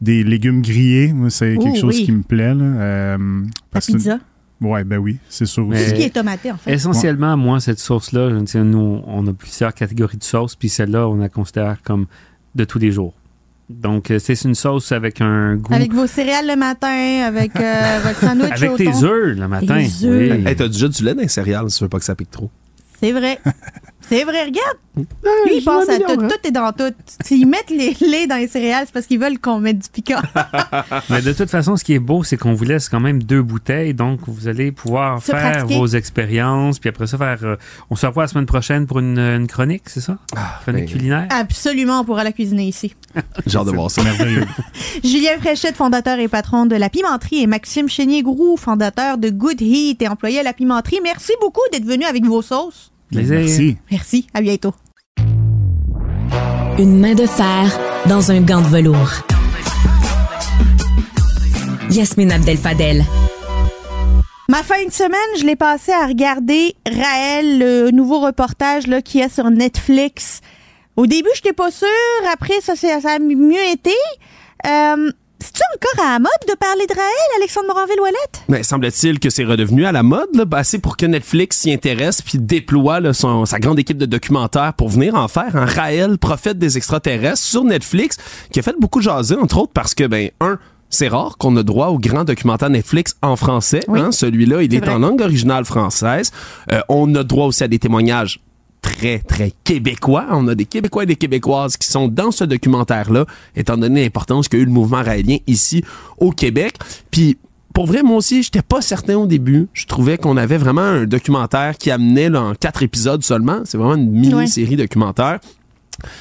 des légumes grillés, moi, c'est quelque Oh, chose oui. qui me plaît. Là. Euh, La pizza. Ouais, ben oui, c'est sûr Mais- aussi. Tout ce qui est tomaté, en fait. Essentiellement, moi, cette sauce-là, je veux dire, nous, on a plusieurs catégories de sauces, puis celle-là, on la considère comme de tous les jours. Donc, euh, c'est une sauce avec un goût. Avec vos céréales le matin, avec euh, votre sandwich Avec tes œufs le matin. Des œufs. Oui. Hey, t'as déjà du lait dans les céréales si tu veux pas que ça pique trop. C'est vrai. C'est vrai, regarde. Lui, il pense à tout. Tout est dans tout. S'ils mettent les laits dans les céréales, c'est parce qu'ils veulent qu'on mette du piquant. Mais de toute façon, ce qui est beau, c'est qu'on vous laisse quand même deux bouteilles, donc vous allez pouvoir Se faire pratiquer. vos expériences, puis après ça, faire. euh, on se revoit la semaine prochaine pour une, une chronique, c'est ça? chronique ben, culinaire? Absolument, on pourra la cuisiner ici. Hâte de voir ça. merveilleux. Julien Fréchette, fondateur et patron de La Pimenterie, et Maxime Chénier-Groux, fondateur de Good Heat et employé à La Pimenterie. Merci beaucoup d'être venu avec vos sauces. Plaisir. Merci. Merci. À bientôt. Une main de fer dans un gant de velours. Yasmine Abdel Fadel. Ma fin de semaine, je l'ai passé à regarder Raël, le nouveau reportage là, qui est sur Netflix. Au début, je n'étais pas sûre. Après, ça, s'est- ça a mieux été. Euh, C'est-tu encore à la mode de parler de Raël, Alexandre Moranville-Ouellette? Mais semble-t-il que c'est redevenu à la mode, là, assez pour que Netflix s'y intéresse puis déploie là, son- sa grande équipe de documentaires pour venir en faire un Raël, prophète des extraterrestres, sur Netflix, qui a fait beaucoup jaser, entre autres parce que, ben, un, c'est rare qu'on a droit au grand documentaire Netflix en français. Oui. hein. Celui-là, il est, en langue originale française. Euh, on a droit aussi à des témoignages très, très québécois. On a des Québécois et des Québécoises qui sont dans ce documentaire-là, étant donné l'importance qu'a eu le mouvement raélien ici au Québec. Puis, pour vrai, moi aussi, j'étais pas certain au début. Je trouvais qu'on avait vraiment un documentaire qui amenait là, en quatre épisodes seulement. C'est vraiment une mini-série documentaire.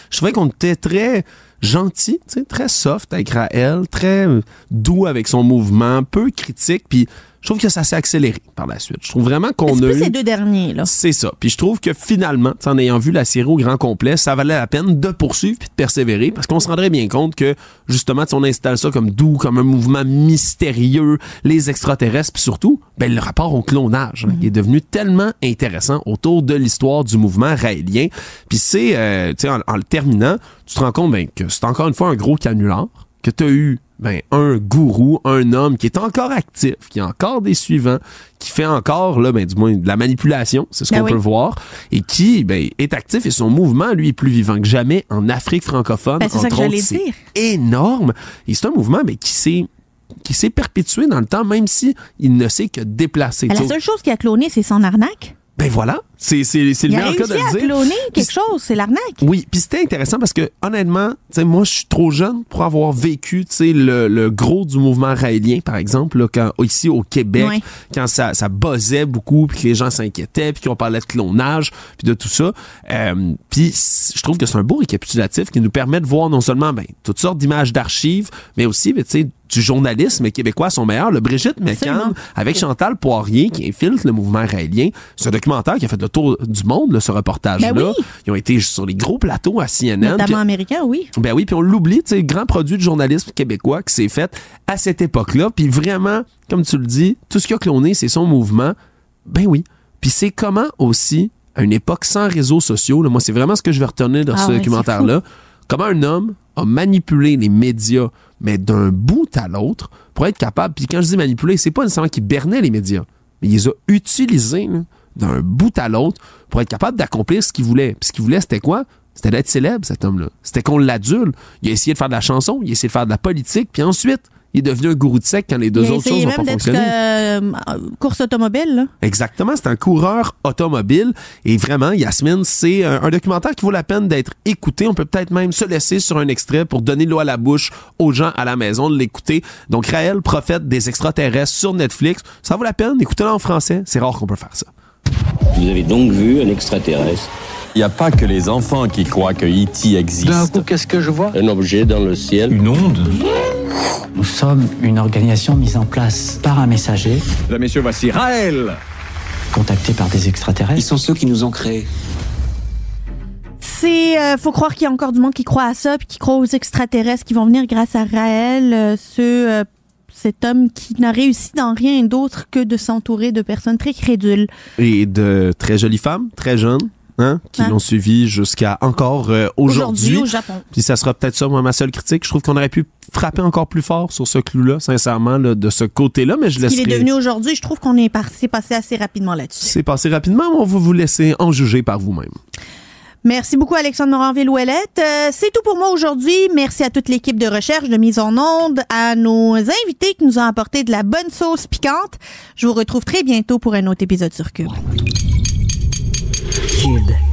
Je trouvais qu'on était très gentil, très soft avec Raël, très doux avec son mouvement, peu critique, puis je trouve que ça s'est accéléré par la suite. Je trouve vraiment qu'on C'est a eu... ces deux derniers, là. C'est ça. Puis je trouve que finalement, en ayant vu la série au grand complet, ça valait la peine de poursuivre puis de persévérer parce qu'on se rendrait bien compte que justement, si on installe ça comme doux, comme un mouvement mystérieux, les extraterrestres, puis surtout, ben, le rapport au clonage hein, qui est devenu tellement intéressant autour de l'histoire du mouvement raélien. Puis c'est, euh, tu sais, en, en le terminant, tu te rends compte ben, que c'est encore une fois un gros canular, que tu as eu ben, un gourou, un homme qui est encore actif, qui a encore des suivants, qui fait encore, là, ben, du moins, de la manipulation, c'est ce Ben qu'on oui. peut voir, et qui ben, est actif et son mouvement, lui, est plus vivant que jamais en Afrique francophone. Ben, c'est ça que j'allais dire. énorme. Et c'est un mouvement ben, qui s'est qui s'est perpétué dans le temps, même si il ne s'est que déplacé. Ben, la seule chose qui a cloné, c'est son arnaque. Ben voilà, c'est c'est- c'est le Il a meilleur cas de le dire. cloner quelque chose, c'est l'arnaque. oui, puis c'était intéressant parce que honnêtement, tu sais moi je suis trop jeune pour avoir vécu, tu sais le, le gros du mouvement raélien par exemple là, quand ici au Québec, Ouais. quand ça ça buzzait beaucoup puis que les gens s'inquiétaient puis qu'on parlait de clonage puis de tout ça. Euh, puis je trouve que c'est un beau récapitulatif qui nous permet de voir non seulement ben toutes sortes d'images d'archives, mais aussi ben, tu sais du journalisme québécois à son meilleur. Le Brigitte McCann avec Chantal Poirier qui infiltre le mouvement raélien. C'est un documentaire qui a fait le tour du monde, là, ce reportage-là. Ben oui. Ils ont été sur les gros plateaux à CNN. Notamment américain, oui. ben oui, puis on l'oublie, tu sais, grand produit de journalisme québécois qui s'est fait à cette époque-là. Puis vraiment, comme tu le dis, tout ce qui a cloné, c'est son mouvement. Ben oui. Puis c'est comment aussi, à une époque sans réseaux sociaux, là, moi, c'est vraiment ce que je vais retenir dans Ah ce ouais, documentaire-là, comment un homme a manipulé les médias, mais d'un bout à l'autre, pour être capable, puis quand je dis manipuler, c'est pas nécessairement qu'il bernait les médias, mais il les a utilisés d'un bout à l'autre pour être capable d'accomplir ce qu'il voulait. Puis ce qu'il voulait, c'était quoi? C'était d'être célèbre, cet homme-là. C'était qu'on l'adule. Il a essayé de faire de la chanson, il a essayé de faire de la politique, puis ensuite, il est devenu un gourou de sec quand les deux Il autres choses n'ont même pas d'être fonctionné. euh, course automobile, là. Exactement, c'est un coureur automobile et vraiment, Yasmine, c'est un, un documentaire qui vaut la peine d'être écouté. On peut peut-être même se laisser sur un extrait pour donner l'eau à la bouche aux gens à la maison de l'écouter. Donc, Raël, prophète des extraterrestres sur Netflix, ça vaut la peine. Écoutez-le en français, c'est rare qu'on peut faire ça. Vous avez donc vu un extraterrestre Il n'y a pas que les enfants qui croient que E.T. existe. qu'est-ce que je vois? Un objet dans le ciel. Une onde Nous sommes une organisation mise en place par un messager, Là, messieurs, voici Raël contacté par des extraterrestres. sont ceux qui nous ont créés. C'est euh, faut croire qu'il y a encore du monde qui croit à ça puis qui croit aux extraterrestres qui vont venir grâce à Raël, euh, ce euh, cet homme qui n'a réussi dans rien d'autre que de s'entourer de personnes très crédules. Et de très jolies femmes, très jeunes, hein, qui Hein? l'ont suivi jusqu'à encore euh, aujourd'hui. au Japon. Puis ça sera peut-être ça, moi, ma seule critique. Je trouve qu'on aurait pu frapper encore plus fort sur ce clou-là, sincèrement, là, de ce côté-là, mais je Ce qu'il est devenu aujourd'hui, je trouve qu'on est passé, passé assez rapidement là-dessus. C'est passé rapidement, mais on va vous laisser en juger par vous-même. Merci beaucoup, Alexandre Moranville-Ouellette. Euh, c'est tout pour moi aujourd'hui. Merci à toute l'équipe de recherche, de mise en onde, à nos invités qui nous ont apporté de la bonne sauce piquante. Je vous retrouve très bientôt pour un autre épisode sur Cube. Cube.